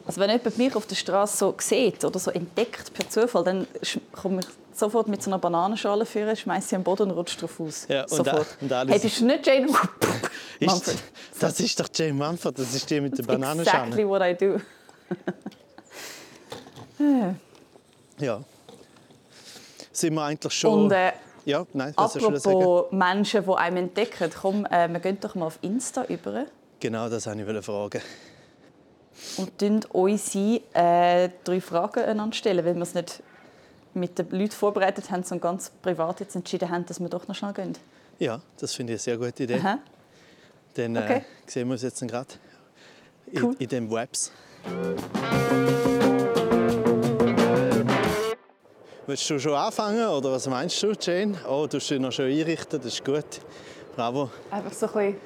Also wenn jemand mich auf der Straße so sieht oder so entdeckt per Zufall, dann komme ich sofort mit so einer Bananenschale führen, schmeiße sie am Boden und rutscht drauf aus. Ja, und sofort. da- und alles- hey, bist du nicht Jane Ist, Manfred? das ist doch Jane Mumford, das ist die mit der Bananenschale. Exactly what I do. Ja. Sind wir eigentlich schon... Und äh, ja, nein, was ich sagen? apropos Menschen, die einem entdecken, komm, äh, wir gehen doch mal auf Insta über Genau, das wollte ich fragen. und stellen unsere äh, drei Fragen einander stellen, weil wir es nicht mit den Leuten vorbereitet haben, sondern ganz privat jetzt entschieden haben, dass wir doch noch schnell gehen. Ja, das finde ich eine sehr gute Idee. Aha. Dann Okay. äh, sehen wir uns jetzt gerade in, Cool. in den Webs. Willst du schon anfangen oder was meinst du, Jane? Oh, du hast dich noch schön einrichten, das ist gut. Bravo. Einfach so ein bisschen,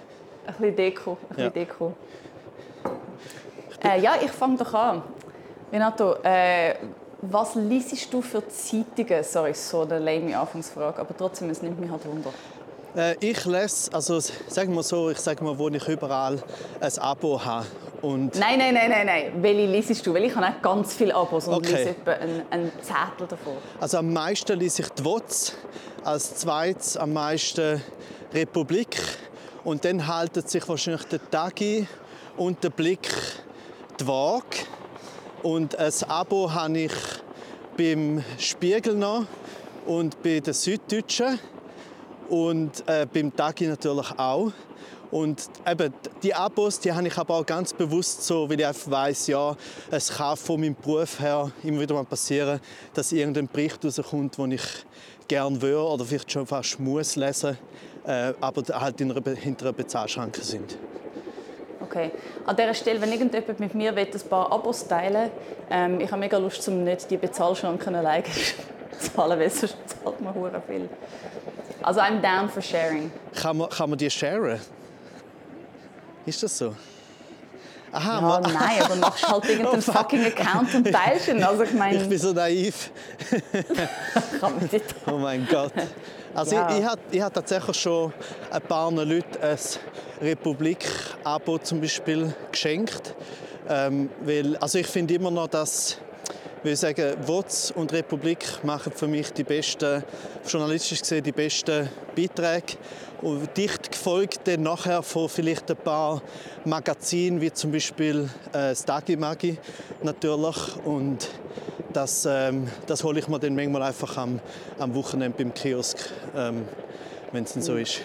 ein bisschen Deko. Ein Ja. bisschen Deko. Äh, ja, ich fange doch an. Renato, äh, was liest du für Zeitungen? Sorry, so eine lame Anfangsfrage, aber trotzdem, es nimmt mich halt Wunder. Äh, ich lese, also sagen wir so, ich sage mal, wo ich überall ein Abo habe. Und Nein, nein, nein, nein, nein. Welche liest du? Weil ich habe auch ganz viele Abos und Okay. lese etwa einen, einen Zettel davon. also am meisten lese ich die WOTS, als zweites am meisten Republik. Und dann halten sich wahrscheinlich der Tagi und der Blick die Waage. Und ein Abo habe ich beim Spiegel noch und bei den Süddeutschen und äh, beim Tagi natürlich auch. Und eben, die Abos, die habe ich aber auch ganz bewusst so, weil ich einfach weiss, ja, es kann von meinem Beruf her immer wieder mal passieren, dass irgendein Bericht rauskommt, den ich gerne würde oder vielleicht schon fast muss lesen, äh, aber halt in einer, hinter einer Bezahlschranke sind. Okay. An dieser Stelle, wenn irgendjemand mit mir will, ein paar Abos teilen ähm, ich habe mega Lust, um nicht die Bezahlschranken alleine zu zahlen, weil sonst zahlt man viel. Also I'm down for sharing. Kann man, kann man die sharen? Ist das so? Aha, ja, nein, aber machst halt irgendeinen oh, fucking Account und teilst ihn. Also ich meine... Ich bin so naiv. Oh mein Gott. Also ja. ich, ich habe ich hab tatsächlich schon ein paar Leuten ein Republik-Abo zum Beispiel geschenkt. Ähm, weil, also ich finde immer noch, dass ich sagen, WOTS und Republik machen für mich die besten, journalistisch gesehen, die besten Beiträge. Und dicht gefolgt dann nachher von vielleicht ein paar Magazinen, wie zum Beispiel äh, das Dagi Magi natürlich. Und das, ähm, das hole ich mir dann manchmal einfach am, am Wochenende beim Kiosk, ähm, wenn es denn so ist.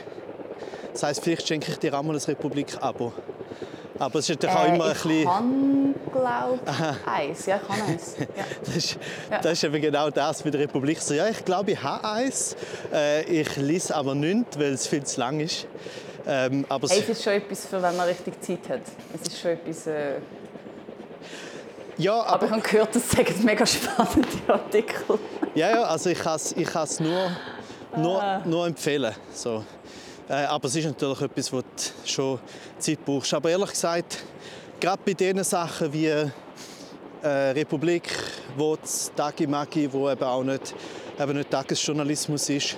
Das heisst, vielleicht schenke ich dir auch mal ein Republik-Abo. Aber es ist auch äh, immer ein bisschen... Ich kann, glaube eins. Ja, ich kann eins. Ja. das, ist, ja. das ist eben genau das mit der Republik. So, ja, ich glaube, ich habe eins. Äh, ich lese aber nicht, weil es viel zu lang ist. Ähm, aber hey, es ist schon etwas, für wenn man richtig Zeit hat. Es ist schon etwas... Äh... Ja, aber, aber, ich habe gehört, das sagen mega spannende Artikel. ja, ja, also ich kann es ich nur, nur, ah. nur empfehlen. So. Äh, aber es ist natürlich etwas, wo du schon Zeit brauchst. Aber ehrlich gesagt, gerade bei diesen Sachen wie äh, Republik, WOTS, Dagi Magi, wo eben auch nicht, eben nicht Tagesjournalismus ist,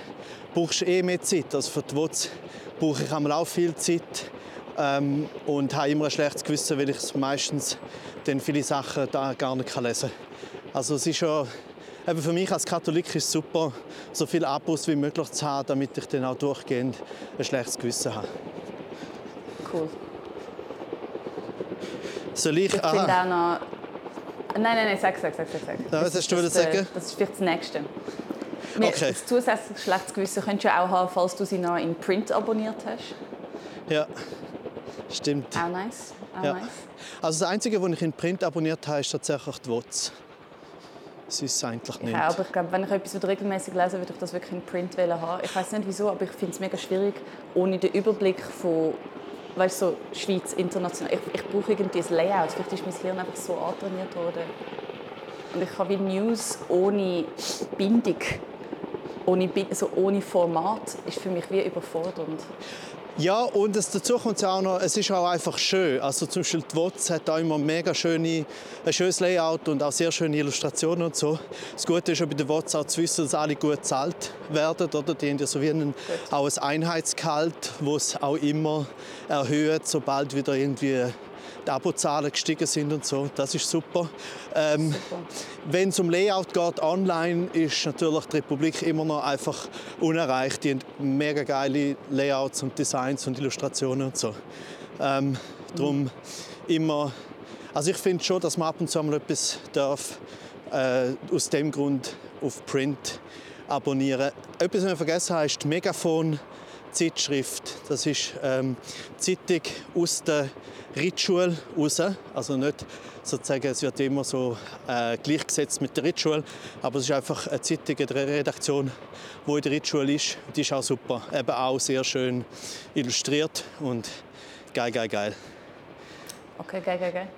brauchst du eh mehr Zeit. Also für die WOTS brauche ich auch viel Zeit ähm, und habe immer ein schlechtes Gewissen, weil ich meistens dann viele Sachen da gar nicht lesen kann. Also es ist schon Eben für mich als Katholik ist es super, so viele Abos wie möglich zu haben, damit ich dann auch durchgehend ein schlechtes Gewissen habe. Cool. Soll ich? Ich finde auch noch... Nein, nein, nein, sag, sag, sag, sag. Ja, was hast du das, sagen? Das ist vielleicht das Nächste. Okay. Das zusätzliche schlechtes Gewissen könntest du auch haben, falls du sie noch in Print abonniert hast. Ja, stimmt. Auch nice. Auch ja. nice. Also das Einzige, was ich in Print abonniert habe, ist tatsächlich die WOTS. Es eigentlich nicht. Ja, aber ich glaube, wenn ich etwas regelmäßig lese, würde ich das wirklich in Print haben. Ich weiß nicht wieso, aber ich finde es mega schwierig, ohne den Überblick von weißt, so Schweiz international. Ich, ich brauche irgendwie ein Layout. Vielleicht ist mein Hirn einfach so antrainiert worden. Und ich habe wie News ohne Bindung, ohne, also ohne Format, ist für mich wie überfordernd. Ja, und es, dazu kommt auch noch, es ist auch einfach schön. Also zum Beispiel die WOTS hat auch immer mega schöne, ein schönes Layout und auch sehr schöne Illustrationen und so. Das Gute ist ja bei den WOTS auch zu wissen, dass alle gut bezahlt werden. Oder? Die haben ja so wie einen, auch ein Einheitsgehalt, das es auch immer erhöht, sobald wieder irgendwie die Abozahlen gestiegen sind und so. Das ist super. Ähm, Wenn es um Layout geht, online ist natürlich die Republik immer noch einfach unerreicht. Die haben mega geile Layouts und Designs und Illustrationen und so. Ähm, darum immer. Also ich finde schon, dass man ab und zu mal etwas darf. Äh, aus dem Grund auf Print abonnieren. Etwas, was ich vergessen habe, ist die Megafon. Zeitschrift. Das ist ähm, Zeitung aus der Ritschule raus. Also nicht sozusagen, es wird immer so äh, gleichgesetzt mit der Ritschule, aber es ist einfach eine Zeitung, eine Redaktion, die in der Ritschule ist. Die ist auch super, eben auch sehr schön illustriert und geil, geil, geil. Okay, geil, geil, geil.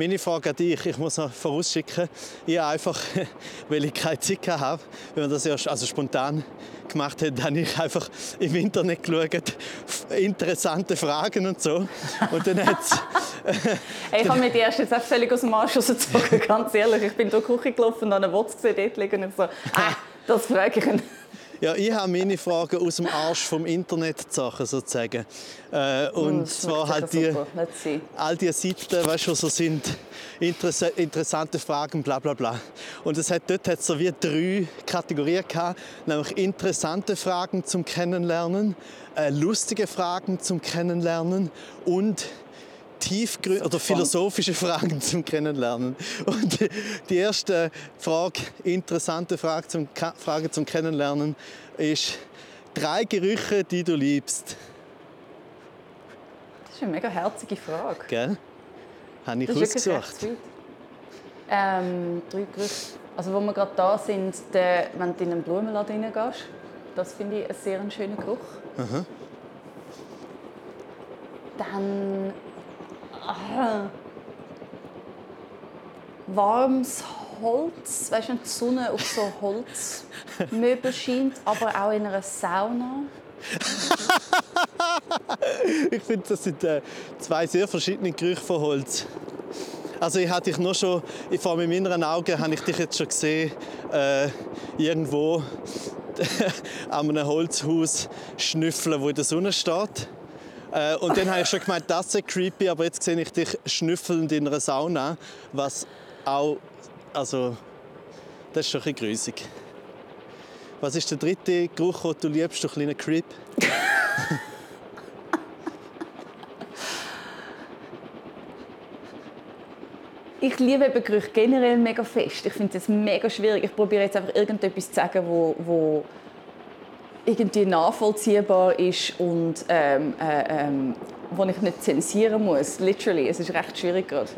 Meine Frage an dich, ich muss noch vorausschicken, ich einfach, weil ich keine Zeit habe, wenn man das erst also spontan gemacht hat, habe ich einfach im Internet geschaut, interessante Fragen und so. Und dann hat's, hey, ich habe mir die erst jetzt auch völlig aus dem Arsch rausgezogen, ganz ehrlich. Ich bin durch die Küche gelaufen und habe einen Wotz gesehen, dort liegen und so, ah, das frage ich ihn. Ja, ich habe meine Fragen aus dem Arsch vom Internet Sachen sozusagen. Äh, und mm, zwar halt die, all die Seiten, weißt du, so sind interessante Fragen, bla bla bla. Und es hat dort hat so wie drei Kategorien gehabt, nämlich interessante Fragen zum Kennenlernen, äh, lustige Fragen zum Kennenlernen und tiefgründige oder philosophische Fragen zum Kennenlernen. Und die erste Frage, interessante Frage zum, Frage zum Kennenlernen ist drei Gerüche, die du liebst. Das ist eine mega herzige Frage. Gell? Habe ich das ausgesucht. Ähm, drei Gerüche. Also wo wir gerade da sind, der, wenn du in einen Blumenladen reingehst, das finde ich einen sehr schönen Geruch. Aha. Dann warmes Holz, weißt du, die Sonne auf so Holzmöbel scheint, aber auch in einer Sauna. ich finde, das sind äh, zwei sehr verschiedene Gerüche von Holz. Also ich hatte dich noch schon, vor allem in meinen Augen habe ich dich jetzt schon gesehen, äh, irgendwo an einem Holzhaus schnüffeln, wo in der Sonne steht. Äh, und dann habe ich schon gemeint, das ist creepy, aber jetzt sehe ich dich schnüffelnd in einer Sauna, was auch, also, das ist schon ein bisschen grusig. Was ist der dritte Geruch, den du liebst, du kleiner Creep? ich liebe eben Gerüche generell mega fest. Ich finde es mega schwierig. Ich probiere jetzt einfach irgendetwas zu sagen, wo, wo irgendwie nachvollziehbar ist und ähm, äh, ähm, wo ich nicht zensieren muss. Literally, es ist recht schwierig gerade.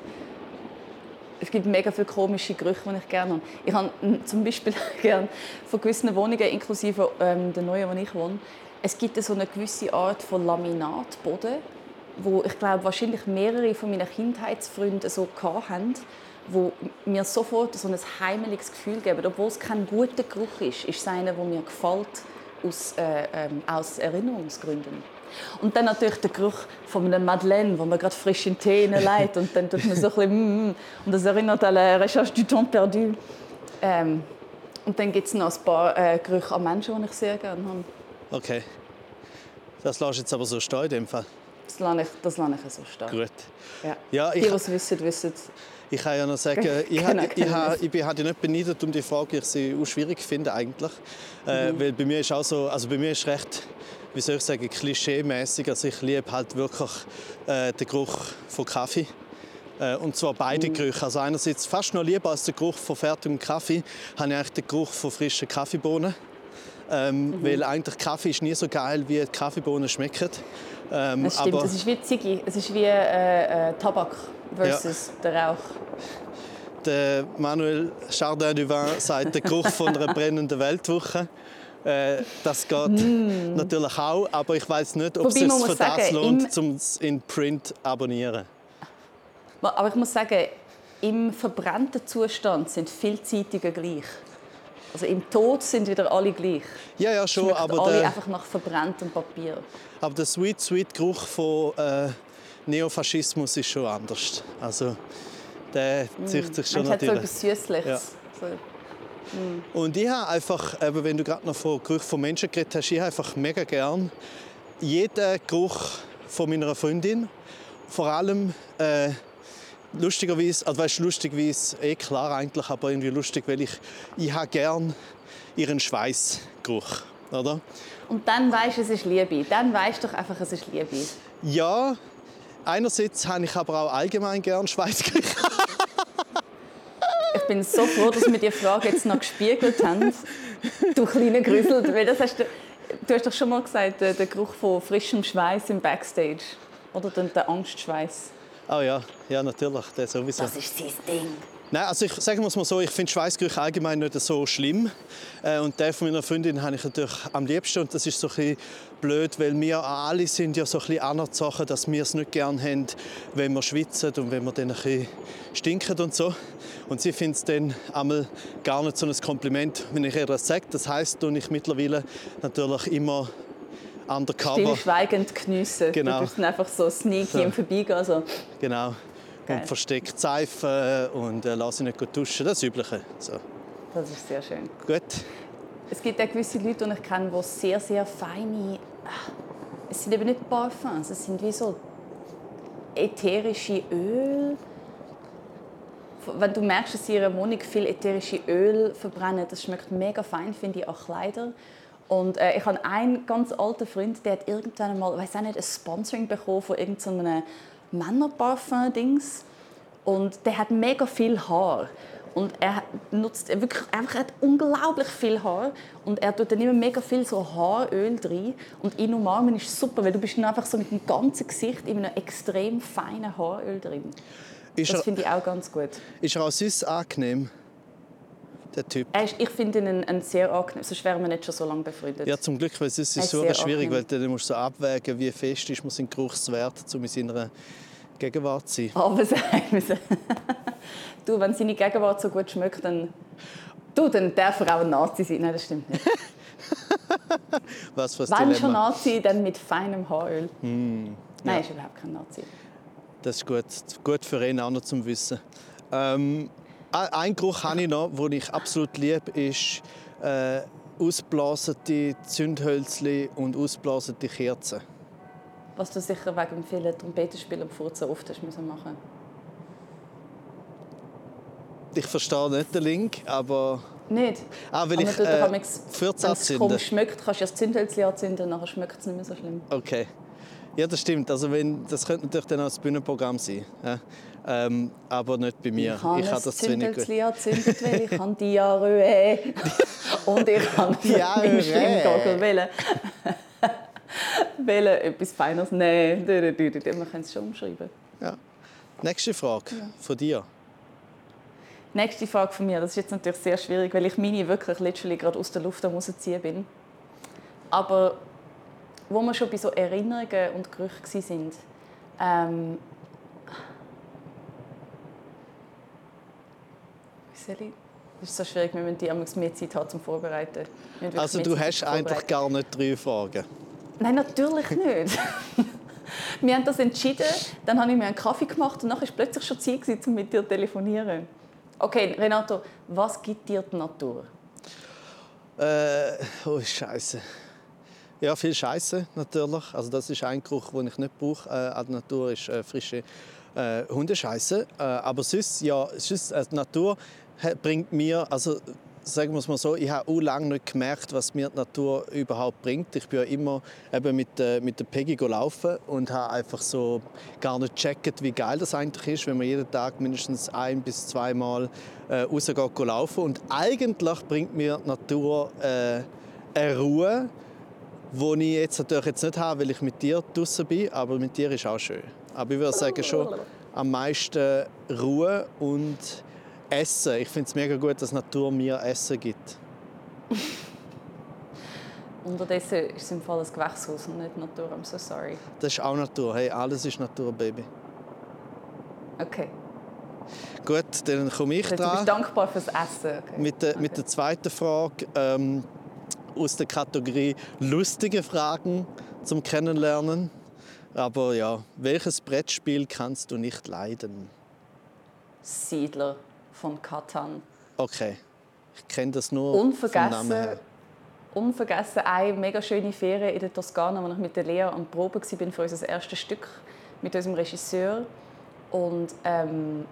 Es gibt mega viele komische Gerüche, die ich gerne habe. Ich habe zum Beispiel gerne von gewissen Wohnungen, inklusive ähm, der neuen, wo ich wohne, es gibt so eine gewisse Art von Laminatboden, wo ich glaube wahrscheinlich mehrere von meinen Kindheitsfreunden so hatten, wo mir sofort so ein heimeliges Gefühl geben, obwohl es kein guter Geruch ist, ist es einer, der mir gefällt aus, äh, ähm, aus Erinnerungsgründen. Und dann natürlich der Geruch von einer Madeleine, wo man gerade frisch in Tee leitet und dann tut man so ein bisschen, mm, mm, und das erinnert an la Recherche du temps perdu. Ähm, und dann gibt es noch ein paar äh, Gerüche an Menschen, die ich sehr gerne habe. Okay. Das lässt jetzt aber so stehen in dem Fall. Das lasse ich, das lasse ich so stehen. Gut. Ja. Ja, ich, die, die es wissen, wissen ich kann ja noch sagen, ich, genau, ich, ich, ich bin halt nicht beneidet um die Frage, ich sie auch schwierig finde eigentlich. Äh, mhm. weil bei mir ist auch so, also bei mir ist recht, wie soll ich sagen, klischee-mäßig. Also ich liebe halt wirklich äh, den Geruch von Kaffee. Äh, und zwar beide mhm. Gerüche. Also einerseits fast noch lieber als der Geruch von fertigem Kaffee, habe ich eigentlich den Geruch von frischen Kaffeebohnen. Ähm, mhm. Weil eigentlich Kaffee ist nie so geil, wie die Kaffeebohnen schmecken. Ähm, das stimmt, aber, es ist wie Ziggy, es ist wie äh, äh, Tabak versus ja. der Rauch. Der Manuel Chardin du Vin sagt, der Geruch von einer brennenden Weltwoche. Äh, das geht mm. natürlich auch, aber ich weiß nicht, ob Wobei, es sich für sagen, das lohnt, um es in Print abonnieren. Aber ich muss sagen, im verbrannten Zustand sind viele Zeitungen gleich. Also im Tod sind wieder alle gleich. Ja, ja, schon. aber alle der, einfach nach verbranntem Papier. Aber der sweet, sweet Geruch von äh, Neofaschismus ist schon anders. Also der mm. zieht sich schon Man natürlich. Hat so etwas Süßliches. Ja. So. Mm. Und ich habe einfach, eben, wenn du gerade noch von Geruch von Menschen geredet hast, ich habe einfach mega gern jeden Geruch von meiner Freundin. Vor allem äh, lustigerweise, also weißt, lustigweise, eh klar eigentlich, aber irgendwie lustig, weil ich, ich habe gern ihren Schweißgeruch, oder? Und dann weißt du, es ist Liebe. Dann weißt du doch einfach, es ist Liebe. Ja, einerseits habe ich aber auch allgemein gern Schweißgeruch. ich bin so froh, dass wir die Frage jetzt noch gespiegelt haben. Du kleine Grüssel, weil das hast du, du hast doch schon mal gesagt, der, der Geruch von frischem Schweiß im Backstage oder der Angstschweiß. Oh ja, ja natürlich, der sowieso. Das ist sein Ding. Nein, also ich sage mal so, ich finde Schweißgerüche allgemein nicht so schlimm. Äh, und der von meiner Freundin habe ich natürlich am liebsten. Und das ist so ein blöd, weil wir alle sind ja so ein bisschen anerzogen, dass wir es nicht gerne haben, wenn wir schwitzen und wenn wir dann ein bisschen stinken und so. Und sie findet es dann einmal gar nicht so ein Kompliment, wenn ich ihr das sage. Das heisst, tue ich mittlerweile natürlich immer undercover. Stillschweigend geniessen. Genau. Du bist einfach so sneaky so. im Vorbeigehen. Also. Genau. Geil. Und versteckt Seife und äh, lasse nicht duschen. Das Übliche. So. Das ist sehr schön. Gut. Es gibt auch gewisse Leute, die ich kenne, die sehr, sehr feine... Es sind eben nicht Parfums, es sind wie so ätherische Öl. Wenn du merkst, dass in ihrer Wohnung viel ätherische Öl verbrennen, das schmeckt mega fein, finde ich, auch Kleider. Und äh, ich habe einen ganz alten Freund, der hat irgendwann mal, weiß auch nicht, ein Sponsoring bekommen von irgendeinem Männerparfum-Dings. Und der hat mega viel Haar. Und er nutzt wirklich einfach er hat unglaublich viel Haar und er tut dann immer mega viel so Haaröl drin und ihn umarmen ist super, weil du bist dann einfach so mit dem ganzen Gesicht in einem extrem feinen Haaröl drin. Ist das finde ich auch ganz gut. ist er auch sonst angenehm, der Typ? Ist, ich finde ihn einen, einen sehr angenehm, sonst wären wir nicht schon so lange befreundet. Ja, zum Glück, weil ist es ist so sehr schwierig, weil angenehm. dann musst du so abwägen, wie fest ist man sein Geruchswert, um in seiner Gegenwart zu sein. Aber sagen wir es. Du, wenn seine Gegenwart so gut schmeckt, dann... Du, dann darf er auch ein Nazi sein. Nein, das stimmt nicht. Was für ein Wenn schon. Nazi, dann mit feinem Haaröl. Nein, ja. ist überhaupt kein Nazi. Das ist gut, gut für ihn auch noch zum Wissen. Ähm, ein Geruch habe ich noch, den ich absolut liebe, ist äh, ausblasene Zündhölzli und ausblasene Kerzen. Was du sicher wegen vielen Trompetenspielen und Furzen oft hast müssen machen Ich verstehe nicht den Link, aber Nicht? Ah, weil Aber ich, man äh, Fürze Wenn es anzünden. schmeckt, kannst du ja das Zündhölzchen anzünden, nachher schmeckt es nicht mehr so schlimm. Okay. Ja, das stimmt. Also wenn, das könnte natürlich dann auch das Bühnenprogramm sein. Ja? Ähm, aber nicht bei mir. Ich habe das zu wenig angezündet, weil ich habe Diarrhoe. Und ich habe Diarrhoe. im Schlimmgagel wählen. wählen etwas Feines nehmen. Wir können es schon umschreiben. Ja. Nächste Frage von dir. Nächste Frage von mir. Das ist jetzt natürlich sehr schwierig, weil ich meine wirklich literally gerade aus der Luft am rausziehen bin. Aber wo wir schon bei so Erinnerungen und Gerüchen sind, ähm? Das ist so schwierig, wir müssen die einmal mehr Zeit haben zum Vorbereiten. Also du hast eigentlich gar nicht drei Fragen. Nein, natürlich nicht. wir haben das entschieden, dann habe ich mir einen Kaffee gemacht und dann war es plötzlich schon Zeit, um mit dir zu telefonieren. Okay, Renato, was gibt dir die Natur? Äh, oh Scheiße. Ja, viel Scheiße natürlich. Also das ist ein Geruch, den ich nicht brauche äh, an der Natur, ist äh, frische äh, Hundescheiße. Äh, aber sonst, ja, sonst, äh, die Natur hat- bringt mir, also sagen wir es mal so, ich habe lange nicht gemerkt, was mir die Natur überhaupt bringt. Ich bin ja immer eben mit, äh, mit der Peggy laufen und habe einfach so gar nicht gecheckt, wie geil das eigentlich ist, wenn man jeden Tag mindestens ein bis zweimal äh, rausgeht laufen. Und eigentlich bringt mir die Natur äh, eine Ruhe, die ich jetzt natürlich jetzt nicht habe, weil ich mit dir draußen bin, aber mit dir ist auch schön. Aber ich würde sagen schon am meisten Ruhe und Essen. Ich finde es mega gut, dass die Natur mir Essen gibt. Unterdessen ist es im Fall ein Gewächshaus und nicht Natur. I'm so sorry. Das ist auch Natur. Hey, alles ist Natur, Baby. Okay. Gut, dann komme ich Also, du bist dran dankbar fürs Essen. Okay. mit der, mit der zweiten Frage ähm, aus der Kategorie lustige Fragen zum Kennenlernen. Aber ja, welches Brettspiel kannst du nicht leiden? Siedler von Katan. Okay, ich kenne das nur vom Unvergessen, Namen her. unvergessen eine mega schöne Ferien in der Toskana, wo ich mit der Lea am Proben war für unser erstes Stück mit unserem Regisseur und ähm,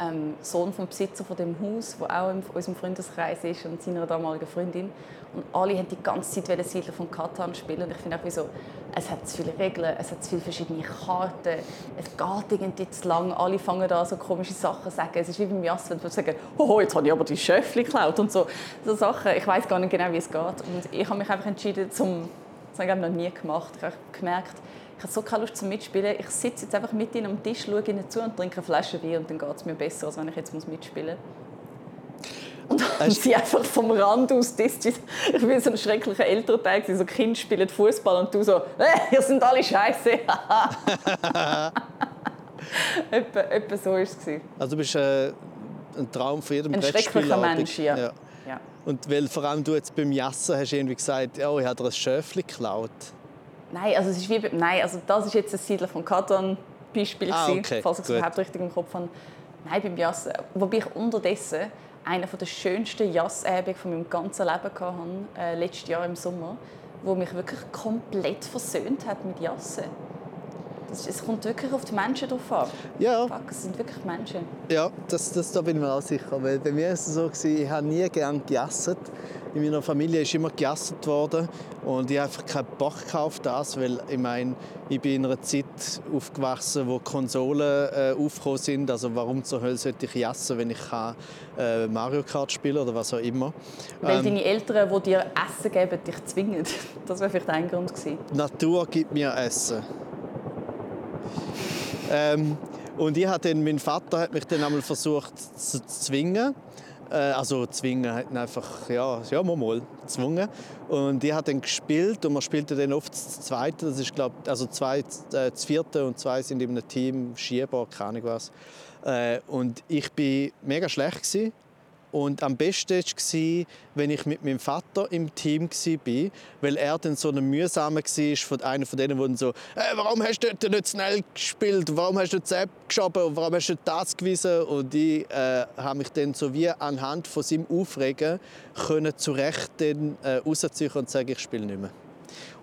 ähm, Sohn vom Besitzer von dem Haus, der auch in unserem Freundeskreis ist und seiner damaligen Freundin. Und alle haben die ganze Zeit Siedler von Katan spielen. Und ich finde auch wie so, es hat zu viele Regeln, es hat zu viele verschiedene Karten, es geht irgendwie zu lang. Alle fangen da so komische Sachen zu sagen. Es ist wie beim Jass, wenn sie sagen, oh, jetzt habe ich aber die Schöffli geklaut und so. So Sachen. Ich weiß gar nicht genau, wie es geht. Und ich habe mich einfach entschieden, zum, das habe ich noch nie gemacht. Ich habe gemerkt, ich habe so keine Lust zum Mitspielen. Ich sitze jetzt einfach mit ihnen am Tisch, schaue ihnen zu und trinke eine Flasche Wein und dann geht es mir besser, als wenn ich jetzt mitspielen muss. Und dann sie einfach vom Rand aus. Ich bin so ein schrecklicher Elternteil, so Kinder spielen Fußball und du so, äh, ihr sind alle scheiße. etwa, etwa so war es. Also du bist äh, ein Traum von jedem Ein schrecklicher. Mensch, ja. ja. ja. Und weil vor allem du jetzt beim Jassen hast irgendwie gesagt, oh, ich habe dir ein Schöfli geklaut. Nein, also es ist wie nein, also das ist jetzt ein Siedler von Katan Beispiel Ah, gewesen, okay, falls ich es überhaupt richtig im Kopf habe. Nein, beim Jassen, wobei ich unterdessen eine der schönsten Jassabende von meinem ganzen Leben hatte, äh, letztes Jahr im Sommer, wo mich wirklich komplett versöhnt hat mit Jassen. Es, kommt wirklich auf die Menschen drauf an. Ja. Fuck, es sind wirklich Menschen. Ja, das, das, da bin ich mir auch sicher. Weil bei mir ist es so, gewesen, ich habe nie gerne gejasset. In meiner Familie ist immer gejasset worden und ich habe einfach keinen Bock auf das, weil ich meine, ich bin in einer Zeit aufgewachsen, wo Konsolen äh, aufgekommen sind. Also warum zur Hölle sollte ich jassen, wenn ich kann, äh, Mario Kart spielen oder was auch immer. Weil Ähm, deine Eltern, die dir Essen geben, dich zwingen. Das wäre vielleicht ein Grund gewesen. Die Natur gibt mir Essen. Ähm, und ich hat mein Vater hat mich dann einmal versucht zu zwingen. Äh, also zwingen, hat einfach, ja, ja mal, mal, gezwungen. Und ich habe dann gespielt und man spielte dann oft das Zweite, das ist glaube also zwei, äh, das Vierte und zwei sind in einem Team, Schieber, keine Ahnung was. Äh, und ich bin mega schlecht gewesen. Und am besten war, wenn ich mit meinem Vater im Team war, weil er dann so ein mühsamer war, von einer von denen, die so «Äh, «Warum hast du dort nicht schnell gespielt? Warum hast du die App geschoben? Warum hast du das gewiesen?» Und ich äh, habe mich dann so wie anhand von seinem Aufregen können zu Recht äh, rausziehen und sagen, ich spiele nicht mehr.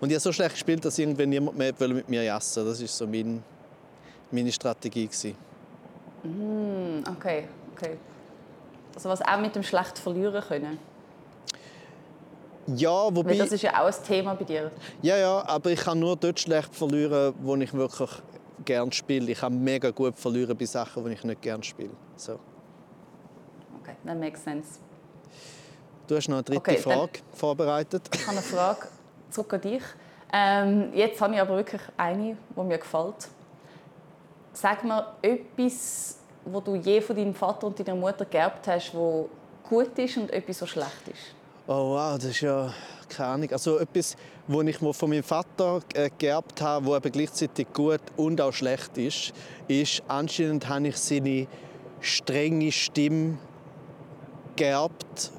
Und ich habe so schlecht gespielt, dass irgendwann niemand mehr mit mir jassen Das war so mein, meine Strategie. Hm, okay, okay. Also was auch mit dem schlecht verlieren können. Ja, Weil wobei... das ist ja auch ein Thema bei dir. Ja, ja, aber ich kann nur dort schlecht verlieren, wo ich wirklich gerne spiele. Ich kann mega gut verlieren bei Sachen, die ich nicht gerne spiele. So. Okay, that makes sense. Du hast noch eine dritte Okay, Frage vorbereitet. Ich habe eine Frage zurück an dich. Ähm, jetzt habe ich aber wirklich eine, die mir gefällt. Sag mir etwas, wo du je von deinem Vater und deiner Mutter geerbt hast, wo gut ist und etwas, was schlecht ist. Oh wow, das ist ja keine Ahnung. Also etwas, was ich mir von meinem Vater äh, geerbt habe, wo eben gleichzeitig gut und auch schlecht ist, ist anscheinend habe ich seine strenge Stimme geerbt,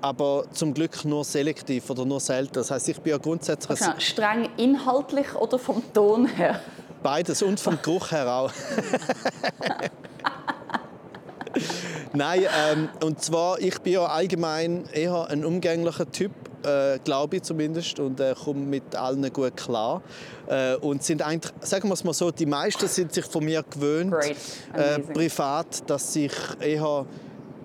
aber zum Glück nur selektiv oder nur selten. Das heißt, ich bin ja grundsätzlich ein Genau. Streng inhaltlich oder vom Ton her? Beides und vom Geruch her auch. Nein, ähm, und zwar, ich bin ja allgemein eher ein umgänglicher Typ, äh, glaube ich zumindest, und äh, komme mit allen gut klar. Äh, und sind eigentlich, sagen wir es mal so, die meisten sind sich von mir gewöhnt, äh, privat, dass ich eher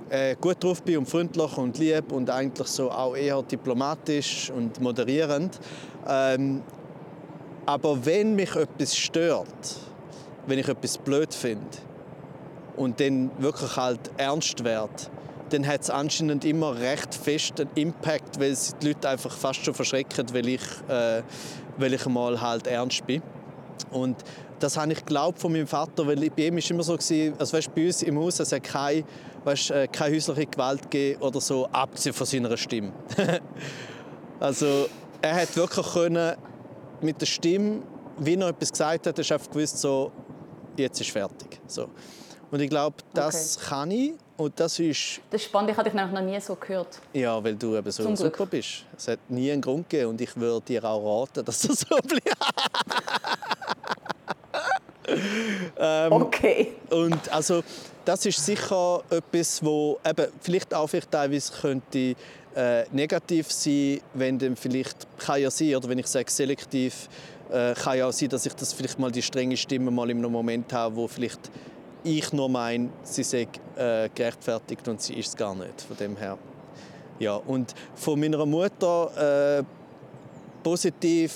äh, gut drauf bin und freundlich und lieb und eigentlich so auch eher diplomatisch und moderierend. Ähm, aber wenn mich etwas stört, wenn ich etwas blöd finde und dann wirklich halt ernst wird, dann hat es anscheinend immer recht fest einen Impact, weil sie die Leute einfach fast schon verschrecken, weil ich, äh, weil ich mal halt ernst bin. Und das habe ich geglaubt von meinem Vater, weil bei ihm ist immer so gewesen, also weißt, bei uns im Haus es hat keine, weißt, äh, keine häusliche Gewalt gegeben oder so, abgesehen von seiner Stimme. also er hat wirklich können mit der Stimme, wie er etwas gesagt hat, du einfach gewusst, so, jetzt ist fertig. So. Und ich glaube, das kann ich und das ist, Das ist spannend, ich habe dich nämlich noch nie so gehört. ja, weil du eben so Zum Glück. super bist. Es hat nie einen Grund gegeben und ich würde dir auch raten, dass du so bleibst. Ähm, Okay. Und also, das ist sicher etwas, wo eben vielleicht auch vielleicht teilweise könnte äh, negativ sein, wenn dann vielleicht kann ja sein, oder wenn ich sage selektiv, äh, kann ja auch sein, dass ich das vielleicht mal die strenge Stimme mal in einem Moment habe, wo vielleicht ich nur meine, sie sei äh, gerechtfertigt und sie ist es gar nicht. Von dem her. Ja, und von meiner Mutter äh, positiv,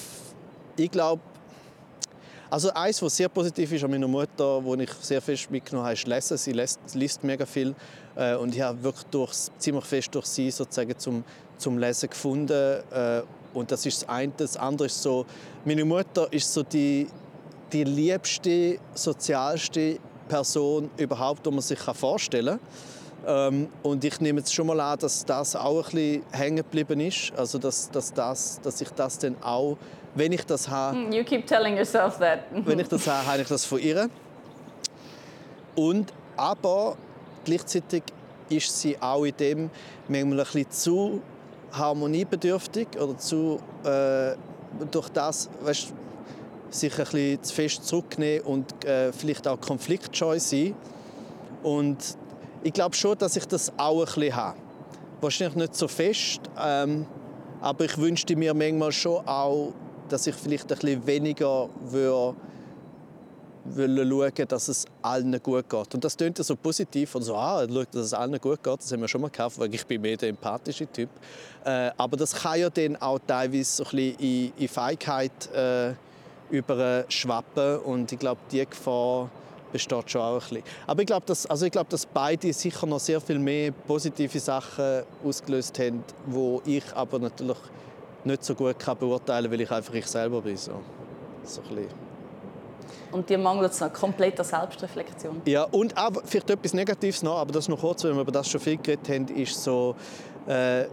ich glaube, also eins, was sehr positiv ist an meiner Mutter, wo ich sehr fest mitgenommen habe, ist Lesen. Sie liest, liest mega viel äh, und ich habe wirklich durch, ziemlich fest durch sie sozusagen zum, zum Lesen gefunden. Äh, und das ist das eine. Das andere ist so, meine Mutter ist so die, die liebste, sozialste Person überhaupt, die man sich vorstellen kann. Ähm, und ich nehme jetzt schon mal an, dass das auch ein bisschen hängen geblieben ist. Also dass, dass, das, dass ich das dann auch, wenn ich das habe, You keep telling yourself that. wenn ich das habe, habe ich das von ihr. Und, aber gleichzeitig ist sie auch in dem manchmal ein bisschen zu harmoniebedürftig oder zu äh, durch das weißt, sich ein bisschen zu fest zurücknehmen und äh, vielleicht auch konfliktscheu sein. Und ich glaube schon, dass ich das auch ein bisschen habe. Wahrscheinlich nicht so fest, ähm, aber ich wünschte mir manchmal schon auch, dass ich vielleicht ein bisschen weniger würde wollen schauen, dass es allen gut geht. Und das klingt ja so positiv und so, ah, schau, dass es allen gut geht, das haben wir schon mal gekauft, weil ich bin mehr der empathische Typ. Äh, aber das kann ja dann auch teilweise so ein bisschen in, in Feigheit äh, überschwappen und ich glaube, die Gefahr besteht schon auch ein bisschen. Aber ich glaube, dass, also ich glaube, dass beide sicher noch sehr viel mehr positive Sachen ausgelöst haben, wo ich aber natürlich nicht so gut kann beurteilen kann, weil ich einfach ich selber bin. So. So ein bisschen. Und dir mangelt es noch komplett an Selbstreflexion. Ja, und auch vielleicht etwas Negatives noch, aber das noch kurz, weil wir über das schon viel geredet haben, ist so, äh,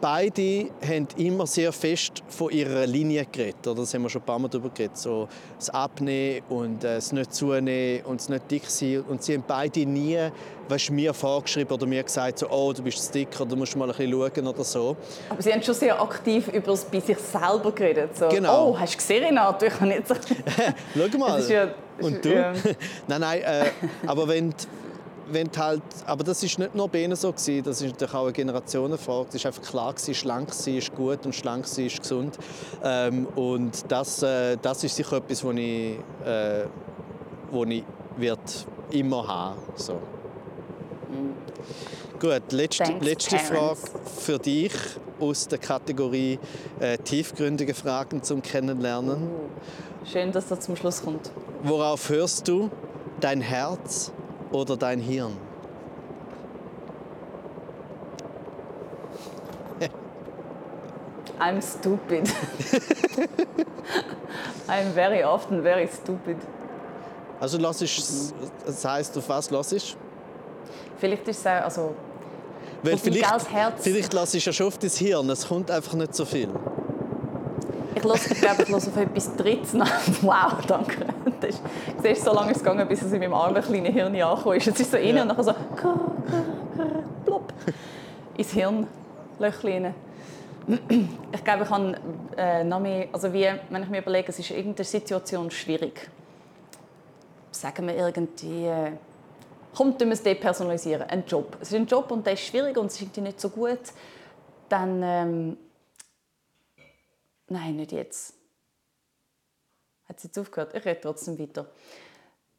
beide haben immer sehr fest von ihrer Linie geredet. Oder? Das haben wir schon ein paar Mal darüber geredet. So, das Abnehmen und äh, das nicht zunehmen und das nicht dick sein. Und sie haben beide nie weißt, mir vorgeschrieben oder mir gesagt, so, oh, du bist zu dick oder du musst mal ein bisschen schauen oder so. Aber sie haben schon sehr aktiv über das bei sich selber geredet. So, genau. Oh, hast du gesehen, Renato? Ich kann nicht so... Schau mal. Ja, und du? Ja. nein, nein, äh, aber wenn wenn halt, aber das ist nicht nur bei ihnen so gewesen, das ist natürlich auch eine Generationenfrage. Es ist einfach klar gewesen, schlank sein ist gut und schlank sein ist gesund. Ähm, und das, äh, das ist sicher etwas, was ich, äh, wo ich wird immer haben. So. Mhm. Gut, letzte, Thanks, letzte Frage für dich aus der Kategorie äh, tiefgründige Fragen zum Kennenlernen. Uh, schön, dass das zum Schluss kommt. Worauf hörst du? Dein Herz oder dein Hirn? I'm stupid. I'm very often very stupid. Also lass ich, das heißt, auf was lass ich? Vielleicht ist es auch, also Weil vielleicht, Herz. vielleicht lass ich ja schon auf das Hirn, es kommt einfach nicht so viel. Ich glaube, ich, ich auf etwas Drittes nach. Wow, danke. Das ist, siehst, so lange gegangen, bis es in meinem armen kleinen Hirn angekommen ist. Es ist so rein ja. und dann so plopp ins Hirnlöchchen Ich glaube, ich habe äh, noch mehr, also wie, wenn ich mir überlege, es ist in irgendeiner Situation schwierig. Sagen wir irgendwie, äh, kommt, wir es depersonalisieren, ein Job. Es ist ein Job und der ist schwierig und es ist nicht so gut. Dann ähm, Nein, nicht jetzt. Hat sie jetzt aufgehört? Ich rede trotzdem weiter.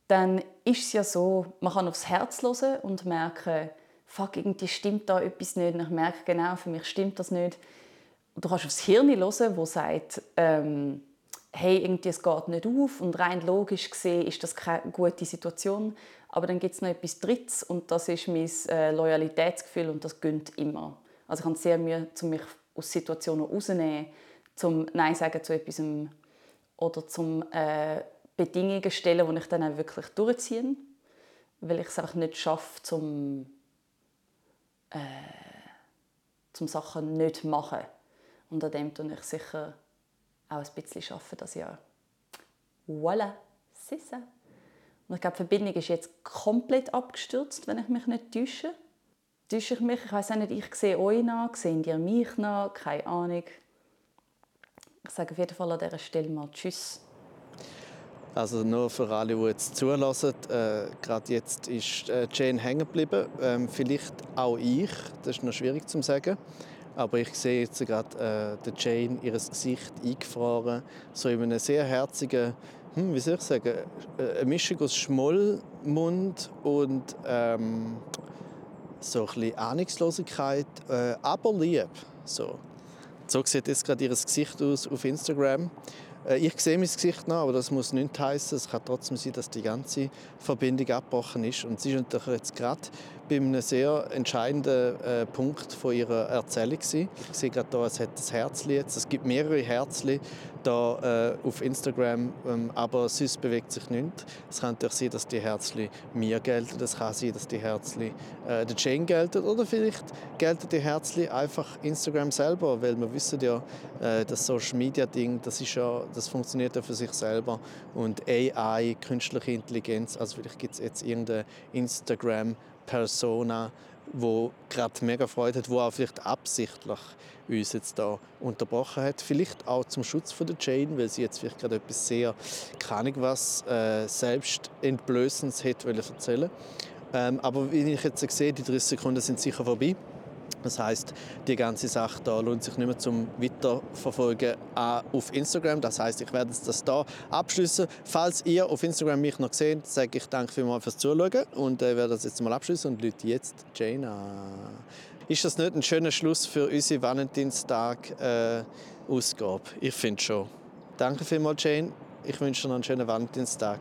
Dann ist es ja so, man kann aufs Herz hören und merken, fuck, irgendwie stimmt da etwas nicht. Und ich merke genau, für mich stimmt das nicht. Und du kannst aufs Hirn hören, wo sagt, ähm, hey, irgendwie, es geht nicht auf und rein logisch gesehen ist das keine gute Situation. Aber dann gibt es noch etwas Drittes und das ist mein äh, Loyalitätsgefühl und das gönnt immer. Also ich habe sehr Mühe, um mich aus Situationen rauszunehmen zum Nein sagen zu etwas oder zum äh, Bedingungen stellen, die ich dann auch wirklich durchziehe, weil ich es einfach nicht schaffe, zum, äh, zum Sachen nicht machen. Und an dem tue ich sicher auch ein bisschen arbeiten das Jahr. Voilà, c'est ça. Und ich glaube, die Verbindung ist jetzt komplett abgestürzt, wenn ich mich nicht täusche. Täusche ich mich? Ich weiß auch nicht, ich sehe euch nach, sehen ihr mich nach? Keine Ahnung. Ich sage auf jeden Fall an dieser Stelle mal Tschüss. Also nur für alle, die jetzt zulassen, äh, gerade jetzt ist äh, Jane hängen geblieben. Ähm, vielleicht auch ich, das ist noch schwierig zu sagen. Aber ich sehe jetzt gerade äh, Jane, ihr Gesicht eingefroren, so in einem sehr herzigen, hm, wie soll ich sagen, äh, eine Mischung aus Schmollmund und ähm, so ein bisschen Ahnungslosigkeit, äh, aber lieb. So. So sieht jetzt gerade ihr Gesicht aus auf Instagram. Äh, ich sehe mein Gesicht noch, aber das muss nicht heißen. Es kann trotzdem sein, dass die ganze Verbindung abgebrochen ist. Und sie ist natürlich jetzt gerade bei einem sehr entscheidenden äh, Punkt von ihrer Erzählung. Ich sehe gerade hier, es hat ein Herzli jetzt. Es gibt mehrere Herzli da äh, auf Instagram, ähm, aber sonst bewegt sich nichts. Es kann natürlich sein, dass die Herzli mir gelten. Es kann sein, dass die Herzli äh, der Jane gelten. Oder vielleicht gelten die Herzli einfach Instagram selber, weil wir wissen ja, äh, das Social Media Ding, das ist ja, das funktioniert ja für sich selber und AI, künstliche Intelligenz, also vielleicht gibt es jetzt irgendeine Instagram Persona, wo gerade mega Freude hat, wo auch vielleicht absichtlich uns jetzt da unterbrochen hat. Vielleicht auch zum Schutz von der Jane, weil sie jetzt vielleicht gerade etwas sehr, keine was, äh, selbstentblößendes hätte erzählen ähm, Aber wie ich jetzt sehe, die 30 Sekunden sind sicher vorbei. Das heißt, die ganze Sache da lohnt sich nicht mehr zum Weiterverfolgen auf Instagram. Das heißt, ich werde das da abschließen. Falls ihr auf Instagram mich noch seht, sage ich danke vielmals fürs Zuschauen und äh, werde das jetzt mal abschließen und Leute jetzt Jane an. Ist das nicht ein schöner Schluss für unsere Valentinstag-Ausgabe? Äh, ich finde schon. Danke vielmals, Jane. Ich wünsche dir einen schönen Valentinstag.